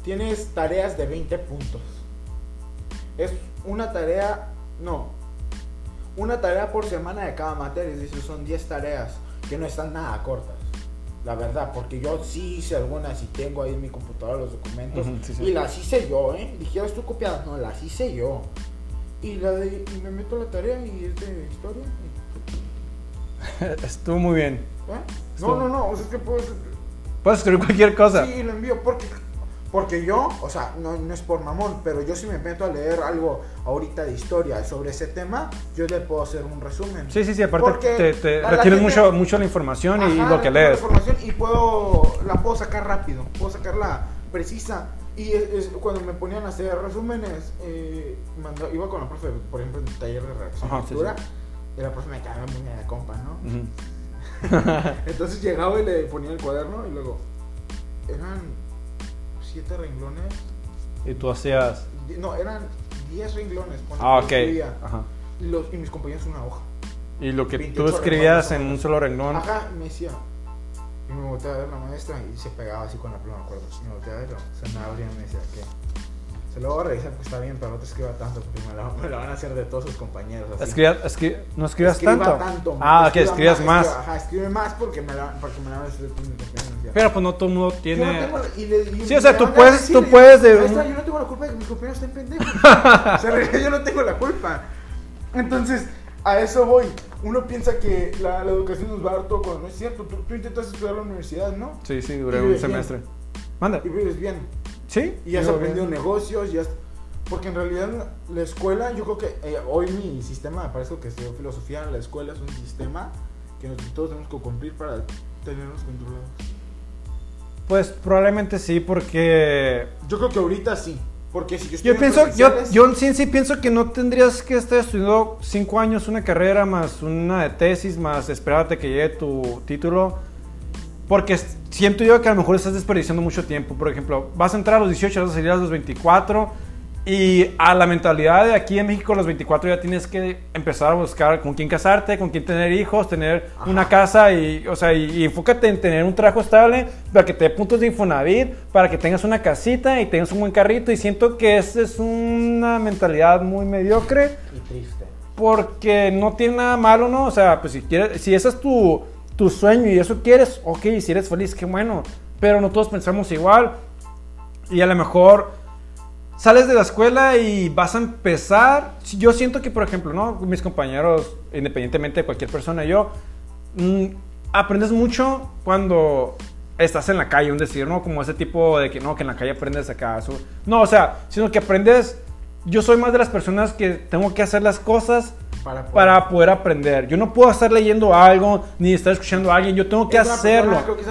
Tienes tareas de 20 puntos. Es una tarea, no, una tarea por semana de cada materia, es decir, son 10 tareas que no están nada cortas. La verdad, porque yo sí hice algunas y tengo ahí en mi computadora los documentos. Ujú, sí, sí. Y las hice yo, ¿eh? Dijeras tú copiadas, no, las hice yo. Y, la de, y me meto a la tarea y es de historia. Estuvo muy bien. ¿Eh? Estuvo- No, no, no, o sea, es que puedo... Puedes escribir cualquier cosa. Sí, lo envío porque, porque yo, o sea, no, no es por mamón, pero yo si me meto a leer algo ahorita de historia sobre ese tema, yo le puedo hacer un resumen. Sí, sí, sí, aparte Porque te, te la retienes gente- mucho, mucho la información y lo que tengo la lees. información y puedo, la puedo sacar rápido, puedo sacarla precisa. Y es, es cuando me ponían a hacer resúmenes, eh, iba con la profe, por ejemplo, en el taller de redacción Ajá, lectura, sí. y la profe me quedaba muy de compa, ¿no? Entonces llegaba y le ponía el cuaderno y luego eran siete renglones. Y tú hacías. No, eran diez renglones. ponle Ah, ok. escribía. Ajá. Y, los, y mis compañeros una hoja. Y lo que tú 28 escribías en un solo renglón. Ajá, me decía. Y me volteaba a ver la maestra y se pegaba así con la pluma, me acuerdo. Y me volteaba a ver, se me abría y me decía que. Se lo voy a revisar porque está bien, pero no te escriba tanto porque me la, me la van a hacer de todos sus compañeros. Así. Escribías- escri- ¿No escribías Escriba tanto? ma- Ah, ok, escriba escribías más. escriba- ajá, escribe más porque me la, porque me la van a hacer de todos mis compañeros. Pero pues no todo el mundo Yo no tiene. tengo y le- y Sí, o sea, tú puedes- decir, tú yo- puedes de- maestra, yo no tengo la culpa de que mis compañeros estén pendejos. o sea, yo no tengo la culpa. Entonces, a eso voy. Uno piensa que la, la educación nos va a dar todo cuando no es cierto. Tú, tú intentas estudiar en la universidad, ¿no? Sí, sí, duré Y un bien. semestre. Manda. Y vives bien. Sí. Y has aprendido bien. negocios, y has... Porque en realidad la escuela, yo creo que eh, hoy mi sistema, me parece que estudio filosofía, la escuela es un sistema que nosotros todos tenemos que cumplir para tenernos controlados. Pues probablemente sí, porque. Yo creo que ahorita sí. Porque si yo pienso, yo, yo en sí, sí pienso que no tendrías que estar estudiando cinco años una carrera más una de tesis más esperarte que llegue tu título. Porque siento yo que a lo mejor estás desperdiciando mucho tiempo. Por ejemplo, vas a entrar a los 18, vas a salir a los 24. Y a la mentalidad de aquí en México, a los 24 ya tienes que empezar a buscar con quién casarte, con quién tener hijos, tener Ajá. una casa y, o sea, y, y enfócate en tener un trabajo estable para que te dé puntos de Infonavit, para que tengas una casita y tengas un buen carrito. Y siento que esa es una mentalidad muy mediocre Y triste. porque no tiene nada malo, ¿no? O sea, pues si quieres, si ese es tu, tu sueño y eso quieres, ok, si eres feliz, qué bueno. Pero no todos pensamos igual. Y a lo mejor sales de la escuela y vas a empezar. Yo siento que, por ejemplo, ¿no? Mis compañeros, independientemente de cualquier persona, yo, mm, aprendes mucho cuando estás en la calle, un decir, ¿no? Como ese tipo de que no, que en la calle aprendes acá. No, o sea, sino que aprendes. Yo soy más de las personas que tengo que hacer las cosas Para poder- para poder aprender. Yo no puedo estar leyendo algo ni estar escuchando a alguien. Yo tengo que Es hacerlo. creo que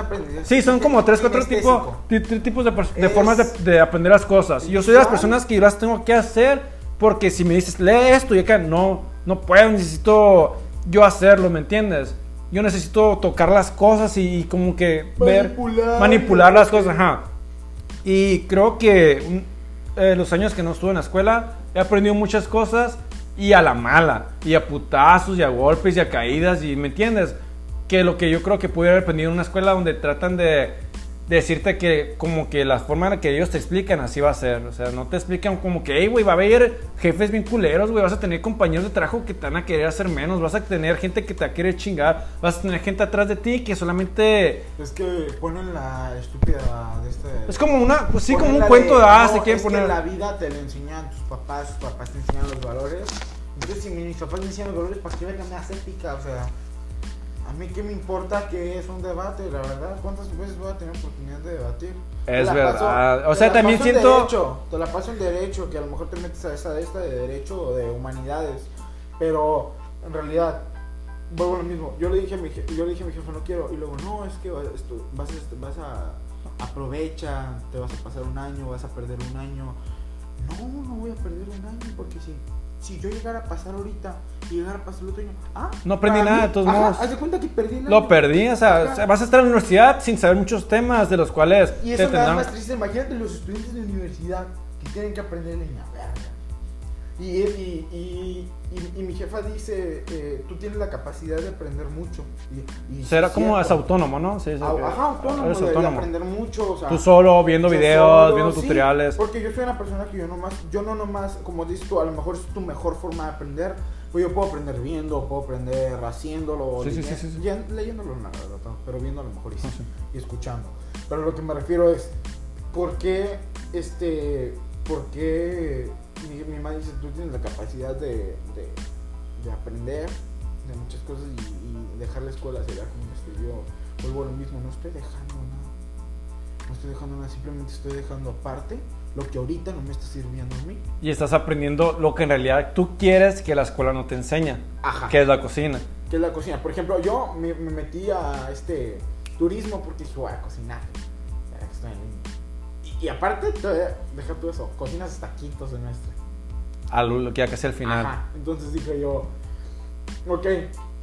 es Sí, son como tres, cuatro tipos, kinestésico. ti- ti- tipos de, de formas de, de aprender las cosas. Y yo soy de las personas que yo las tengo que hacer porque si me dices, lee esto, y acá no, no puedo, necesito yo hacerlo, ¿me entiendes? Yo necesito tocar las cosas y, y como que ver, Manipular. manipular las cosas, ajá. Y creo que mm, eh, los años que no estuve en la escuela he aprendido muchas cosas y a la mala, y a putazos, y a golpes, y a caídas, y ¿me entiendes? Que lo que yo creo que pude haber aprendido en una escuela donde tratan de decirte que como que la forma en la que ellos te explican así va a ser. O sea, no te explican como que, hey, güey, va a haber jefes bien culeros, güey, vas a tener compañeros de trabajo que te van a querer hacer menos, vas a tener gente que te va a querer chingar, vas a tener gente atrás de ti que solamente... Es que ponen la estúpida de este. Es como una, pues sí, como un cuento de, ah, se quieren es poner... Que la vida te lo enseñan tus papás, tus papás te enseñan los valores. Entonces, si mis papás me enseñan los valores, ¿para qué verga me hace ética? O sea, a mí qué me importa que es un debate, la verdad. ¿Cuántas veces voy a tener oportunidad de debatir? Es verdad. O te sea, también paso en siento- Derecho, te la paso en derecho, que a lo mejor te metes a esa de esta de derecho o de humanidades. Pero, en realidad, vuelvo a lo mismo. Yo le dije a mi, je- yo le dije a mi jefe, no quiero. Y luego, no, es que esto- vas, a- vas a. Aprovecha, te vas a pasar un año, vas a perder un año. No, no voy a perder un año porque si, si yo llegara a pasar ahorita y llegara a pasar el otro año, ah, No aprendí nada, mí- de todos ajá, modos. Haz de cuenta que perdí el Lo perdí, o sea, Ajá. vas a estar en la universidad sin saber muchos temas de los cuales Y te eso me da tendrán- más triste. Imagínate los estudiantes de universidad que tienen que aprender leña verga. Y, y, y, y- y mi jefa dice, eh, tú tienes la capacidad de aprender mucho. Y, Será como es autónomo, ¿no? Sí, sí, Ah, Ajá, autónomo, eres de- de autónomo. aprender mucho. O sea, Tú solo, viendo videos, solo, viendo sí, tutoriales. Porque yo soy una persona que yo no más, yo no nomás, como dices tú, a lo mejor es tu mejor forma de aprender. Pues yo puedo aprender viendo, puedo aprender haciéndolo, Sí, sí, sí, leyéndolo la verdad, pero viendo a lo mejor y, Ah, y escuchando. Pero lo que me refiero es, ¿por qué, este, por qué dice, tú tienes la capacidad de, de, de aprender de muchas cosas y, y dejar la escuela sería como este, yo vuelvo a lo mismo, no estoy dejando nada. No estoy dejando nada, simplemente estoy dejando aparte lo que ahorita no me está sirviendo a mí. Y estás aprendiendo lo que en realidad tú quieres que la escuela no te enseña, Ajá. que es la cocina. que es la cocina. Por ejemplo, yo me, me metí a este turismo porque dije, voy a cocinar. Estoy en. Y, aparte, deja todo eso, cocinas hasta quinto semestre. A que ya casi al final. Ajá. Entonces dije yo, ok,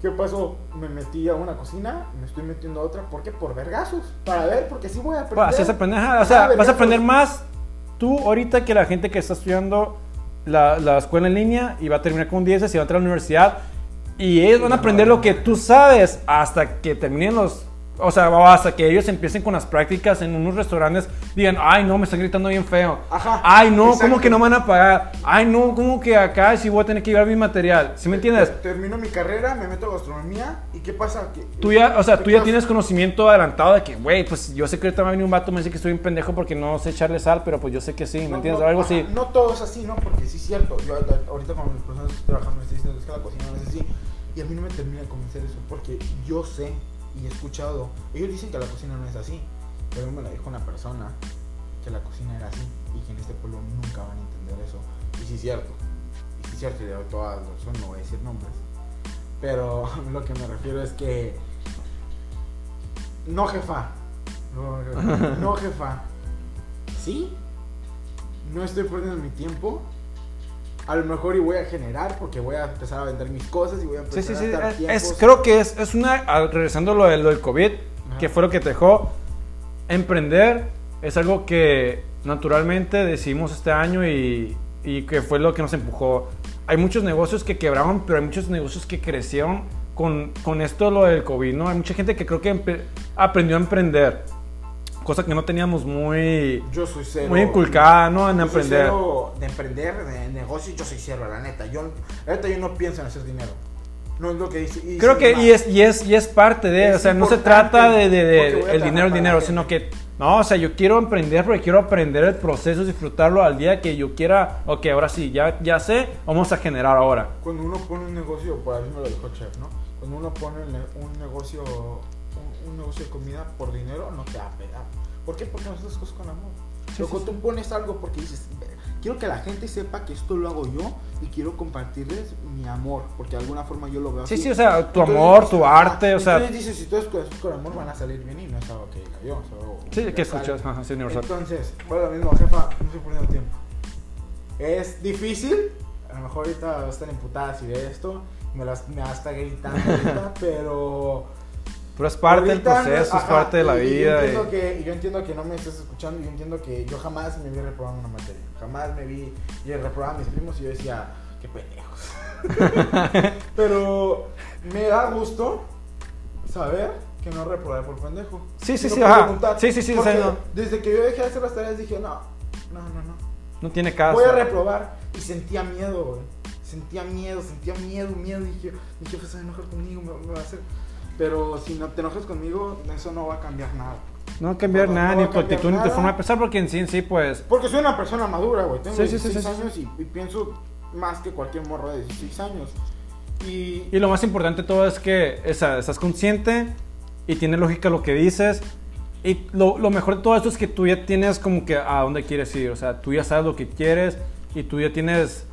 ¿qué pasó? Me metí a una cocina, me estoy metiendo a otra. ¿Por qué? Por vergazos. Para ver, porque sí voy a aprender. Así o sea, vas a aprender más tú ahorita que la gente que está estudiando la, la escuela en línea y va a terminar con 10 y va a entrar a la universidad y ellos van a aprender lo que tú sabes hasta que terminen los o sea, hasta que ellos empiecen con las prácticas en unos restaurantes, digan, ay, no, me están gritando bien feo. Ajá, Ay, no, ¿cómo exacto. que no me van a pagar? Ay, no, ¿cómo que acá sí voy a tener que llevar mi material? ¿Sí me entiendes? Termino mi carrera, me meto a gastronomía. ¿Y qué pasa? Que, Tú ya, o sea, tú ya tienes conocimiento adelantado de que, güey, pues yo sé que ahorita va a venir un vato, me dice que estoy un pendejo porque no sé echarle sal, pero pues yo sé que sí, ¿me No, entiendes? no, O algo ajá, así. No todo es así, ¿no? Porque sí es cierto. Yo ahorita con las personas que estoy trabajando me estoy diciendo es que la cocina no es así. Y a mí no me termina de convencer eso porque yo sé y he escuchado. Ellos dicen que la cocina no es así. Pero me lo dijo una persona que la cocina era así y que en este pueblo nunca van a entender eso. Y sí es cierto. Y sí es cierto, y de todas razones no voy a decir nombres. Pero lo que me refiero es que. No, jefa. No, jefa. No, jefa. ¿Sí? no estoy perdiendo mi tiempo. A lo mejor y voy a generar porque voy a empezar a vender mis cosas y voy a Sí, empezar sí, sí. a dar Es, tiempos. creo que es, es una. ah, Regresando a lo, de- lo del COVID, Ajá. que fue lo que te dejó. Emprender es algo que naturalmente decidimos este año y, y que fue lo que nos empujó. Hay muchos negocios que quebraron, pero hay muchos negocios que crecieron con, con esto, lo del COVID, ¿no? Hay mucha gente que creo que aprendió a emprender. Cosa que no teníamos muy, Yo soy cero. muy inculcada, ¿no? En Yo soy emprender. cero de emprender, de negocios, yo soy cero, la neta. Yo, la neta, yo no pienso en hacer dinero. No es lo que dice. y Creo que y es, y es, y es parte de, Es o sea, no se trata de, de- el dinero, el dinero, para sino que, no, o sea, yo quiero emprender porque quiero aprender el proceso, disfrutarlo al día que yo quiera, ok, ahora sí, ya, ya sé, vamos a generar ahora. Cuando uno pone un negocio, por ahí me lo dijo Chef, ¿no? Cuando uno pone un ne- un negocio, un, negocio de comida por dinero, no te va a pegar. ¿Por qué? Porque no haces las cosas con amor. Sí, Pero sí, tú pones algo porque dices, "Ve, quiero que la gente sepa que esto lo hago yo y quiero compartirles mi amor, porque de alguna forma yo lo veo Sí, así. sí, o sea, tu Entonces amor, tu "Ah", arte, o sea, Entonces dices, si tú cosas con amor van a salir bien y no es algo que diga yo, sí, que escuchas, ajá, sí, universal. Entonces, bueno, lo mismo, jefa, no estoy perdiendo tiempo. Es difícil, a lo mejor ahorita va a estar emputada si ve esto, me, las, me va a estar gritando ahorita, pero... Pero es parte del proceso, es parte de la y- y vida. Yo y- que, yo entiendo que no me estás escuchando, y yo entiendo que yo jamás me vi reprobando una materia, jamás me vi, y reprobaba a mis primos y yo decía, qué pendejos. pero me da gusto saber que no reprobé por pendejo. Sí, sí, sí, ajá. Sí, sí, sí, no. Desde que yo dejé de hacer las tareas dije, no, no, no, no. No tiene caso. Voy a reprobar. Y sentía miedo, güey. Sentía miedo, sentía miedo, miedo. Y dije, mi jefe se va a enojar conmigo, me, me va a hacer. Pero si no te enojas conmigo, eso no va a cambiar nada. No va a cambiar No, no nada, va ni tu actitud, ni tu forma de pensar, porque en sí, en sí, pues, Porque soy una persona madura, güey. Tengo Sí, sí, sí, 16 sí, sí. años Y, y pienso más que cualquier morro de 16 años. Y, Y lo más importante de todo es que o sea, estás consciente y tiene lógica lo que dices. Y lo, lo mejor de todo esto es que tú ya tienes como que a dónde quieres ir. O sea, tú ya sabes lo que quieres y tú ya tienes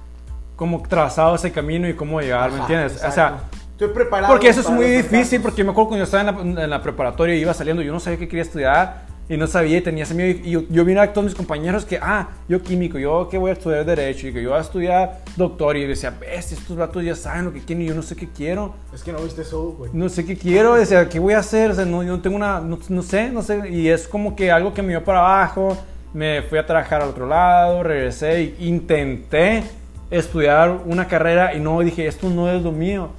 como trazado ese camino y cómo llegar, ¿me Ajá, entiendes? O exacto. sea, estoy preparado. porque eso es muy difícil, porque me acuerdo cuando yo estaba en la, en la preparatoria y iba saliendo, yo no sabía qué quería estudiar y no sabía y tenía ese miedo. Y yo, yo vi a todos mis compañeros que, ah, yo químico, yo que voy a estudiar Derecho y que yo voy a estudiar Doctor. Y yo decía, ves, estos vatos ya saben lo que quieren y yo no sé qué quiero. Es que no viste Soul, güey. No sé qué quiero, sea, ¿qué voy a hacer? O sea, no, yo no tengo una, no, no sé, no sé. Y es como que algo que me dio para abajo. Me fui a trabajar al otro lado, regresé e intenté estudiar una carrera y no, dije, esto no es lo mío.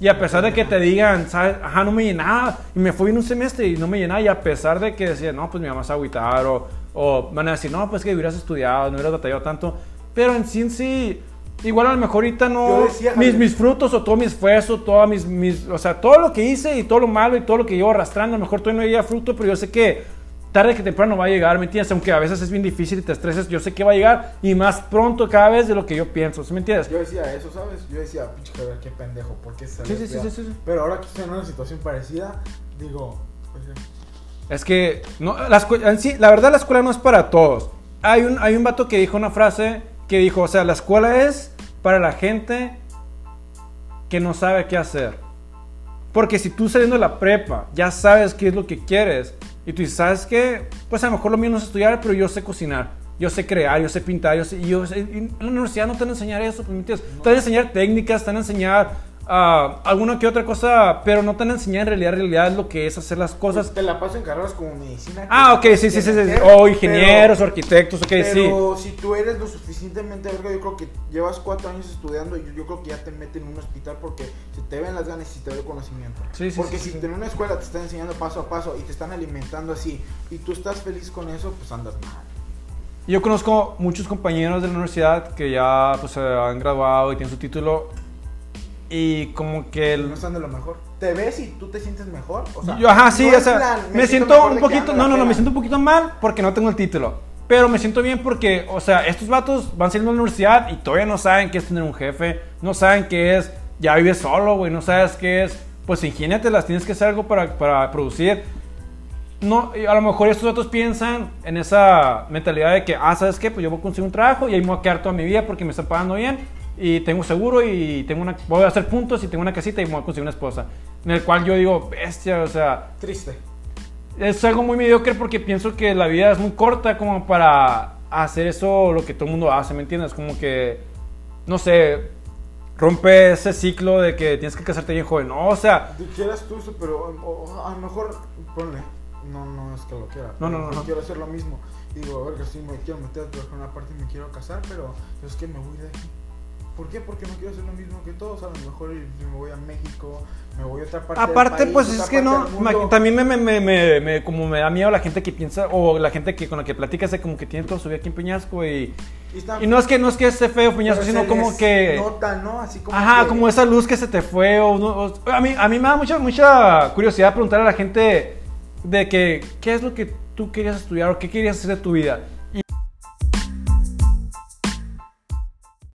Y a pesar de que te digan, ¿sabes? Ajá, no me llenaba. Y me fui en un semestre y no me llenaba. Y a pesar de que decía, no, pues mi mamá se agüitar. O, o van a decir, no, pues que hubieras estudiado, no hubieras batallado tanto. Pero en sí, en sí, igual a lo mejor ahorita no. decía, mis, mis frutos o todo mi esfuerzo, todas mis, mis, o sea, todo lo que hice y todo lo malo y todo lo que llevo arrastrando, a lo mejor todavía no llega fruto, pero yo sé que tarde que temprano va a llegar, ¿me entiendes? Aunque a veces es bien difícil y te estreses, yo sé que va a llegar y más pronto cada vez de lo que yo pienso, ¿sí me entiendes? Yo decía eso, ¿sabes? Yo decía, pinche Javier, qué pendejo, ¿por qué se Sí, sí, sí, sí. Pero ahora que estoy en una situación parecida, digo, pues, Es que, no, la, sí, la verdad la escuela no es para todos. Hay un, hay un vato que dijo una frase que dijo, o sea, la escuela es para la gente que no sabe qué hacer. Porque si tú saliendo de la prepa ya sabes qué es lo que quieres y tú dices, ¿sabes qué? Pues a lo mejor lo mío no es estudiar, pero yo sé cocinar. Yo sé crear, yo sé pintar, yo sé... En la universidad no te van a enseñar eso, pues, ¿me? Te van a enseñar técnicas, te van a enseñar ah, alguna que otra cosa, pero no te van a enseñar en realidad, en realidad lo que es hacer las cosas. te la paso en carreras como medicina. Ah, ok, sí, sí, sí, sí. O ingenieros, pero- arquitectos, ok, sí. Pero si tú eres lo suficientemente verga, yo creo que llevas cuatro años estudiando y yo, yo creo que ya te meten en un hospital porque se te ven las ganas y se te ve el conocimiento. Sí, sí, porque sí, si en una escuela te están enseñando paso a paso y te están alimentando así y tú estás feliz con eso, pues andas mal. Yo conozco muchos compañeros de la universidad que ya pues, se han graduado y tienen su título y como que... No El, están de lo mejor. ¿Te ves y tú te sientes mejor? O sea, yo, ajá, sí, no o sea, plan, me, siento mejor un poquito... No, no, no, me siento un poquito mal porque no tengo el título. Pero me siento bien porque, o sea, estos vatos van saliendo de la universidad y todavía no saben qué es tener un jefe, no saben qué es ya vives solo, güey, no sabes qué es, pues ingéniatelas, tienes que hacer algo para, para producir. No, a lo mejor estos otros piensan en esa mentalidad de que, ah, ¿sabes qué? Pues yo voy a conseguir un trabajo y ahí me voy a quedar toda mi vida porque me están pagando bien y tengo seguro y tengo una, voy a hacer puntos y tengo una casita y me voy a conseguir una esposa. En el cual yo digo, bestia, o sea, Triste. es algo muy mediocre porque pienso que la vida es muy corta como para hacer eso lo que todo el mundo hace, ¿me entiendes? Como que, no sé, rompe ese ciclo de que tienes que casarte bien joven, ¿no? O sea, Dijeras tú eso, pero o- a lo mejor, ponle, no, no es que lo quiera. No, no, no, no. Quiero hacer lo mismo. Digo, a ver, que sí me quiero meter a trabajar en una parte y me quiero casar, pero es que me voy de aquí. ¿Por qué? Porque no quiero hacer lo mismo que todos. A lo mejor me voy a México, me voy a otra parte del aparte, país, pues otra es que no, del también me, me, me, me- como me da miedo la gente que piensa, o la gente que con la que platicas como que tiene toda su vida aquí en Peñasco y, Y, está- y no es que no es que esté feo Peñasco, sino como que... Nota, ¿no? Así como. Ajá, que- como esa luz que se te fue. O, o- a, mí, a mí me da mucha, mucha curiosidad preguntar a la gente de que, ¿qué es lo que tú querías estudiar o qué querías hacer de tu vida?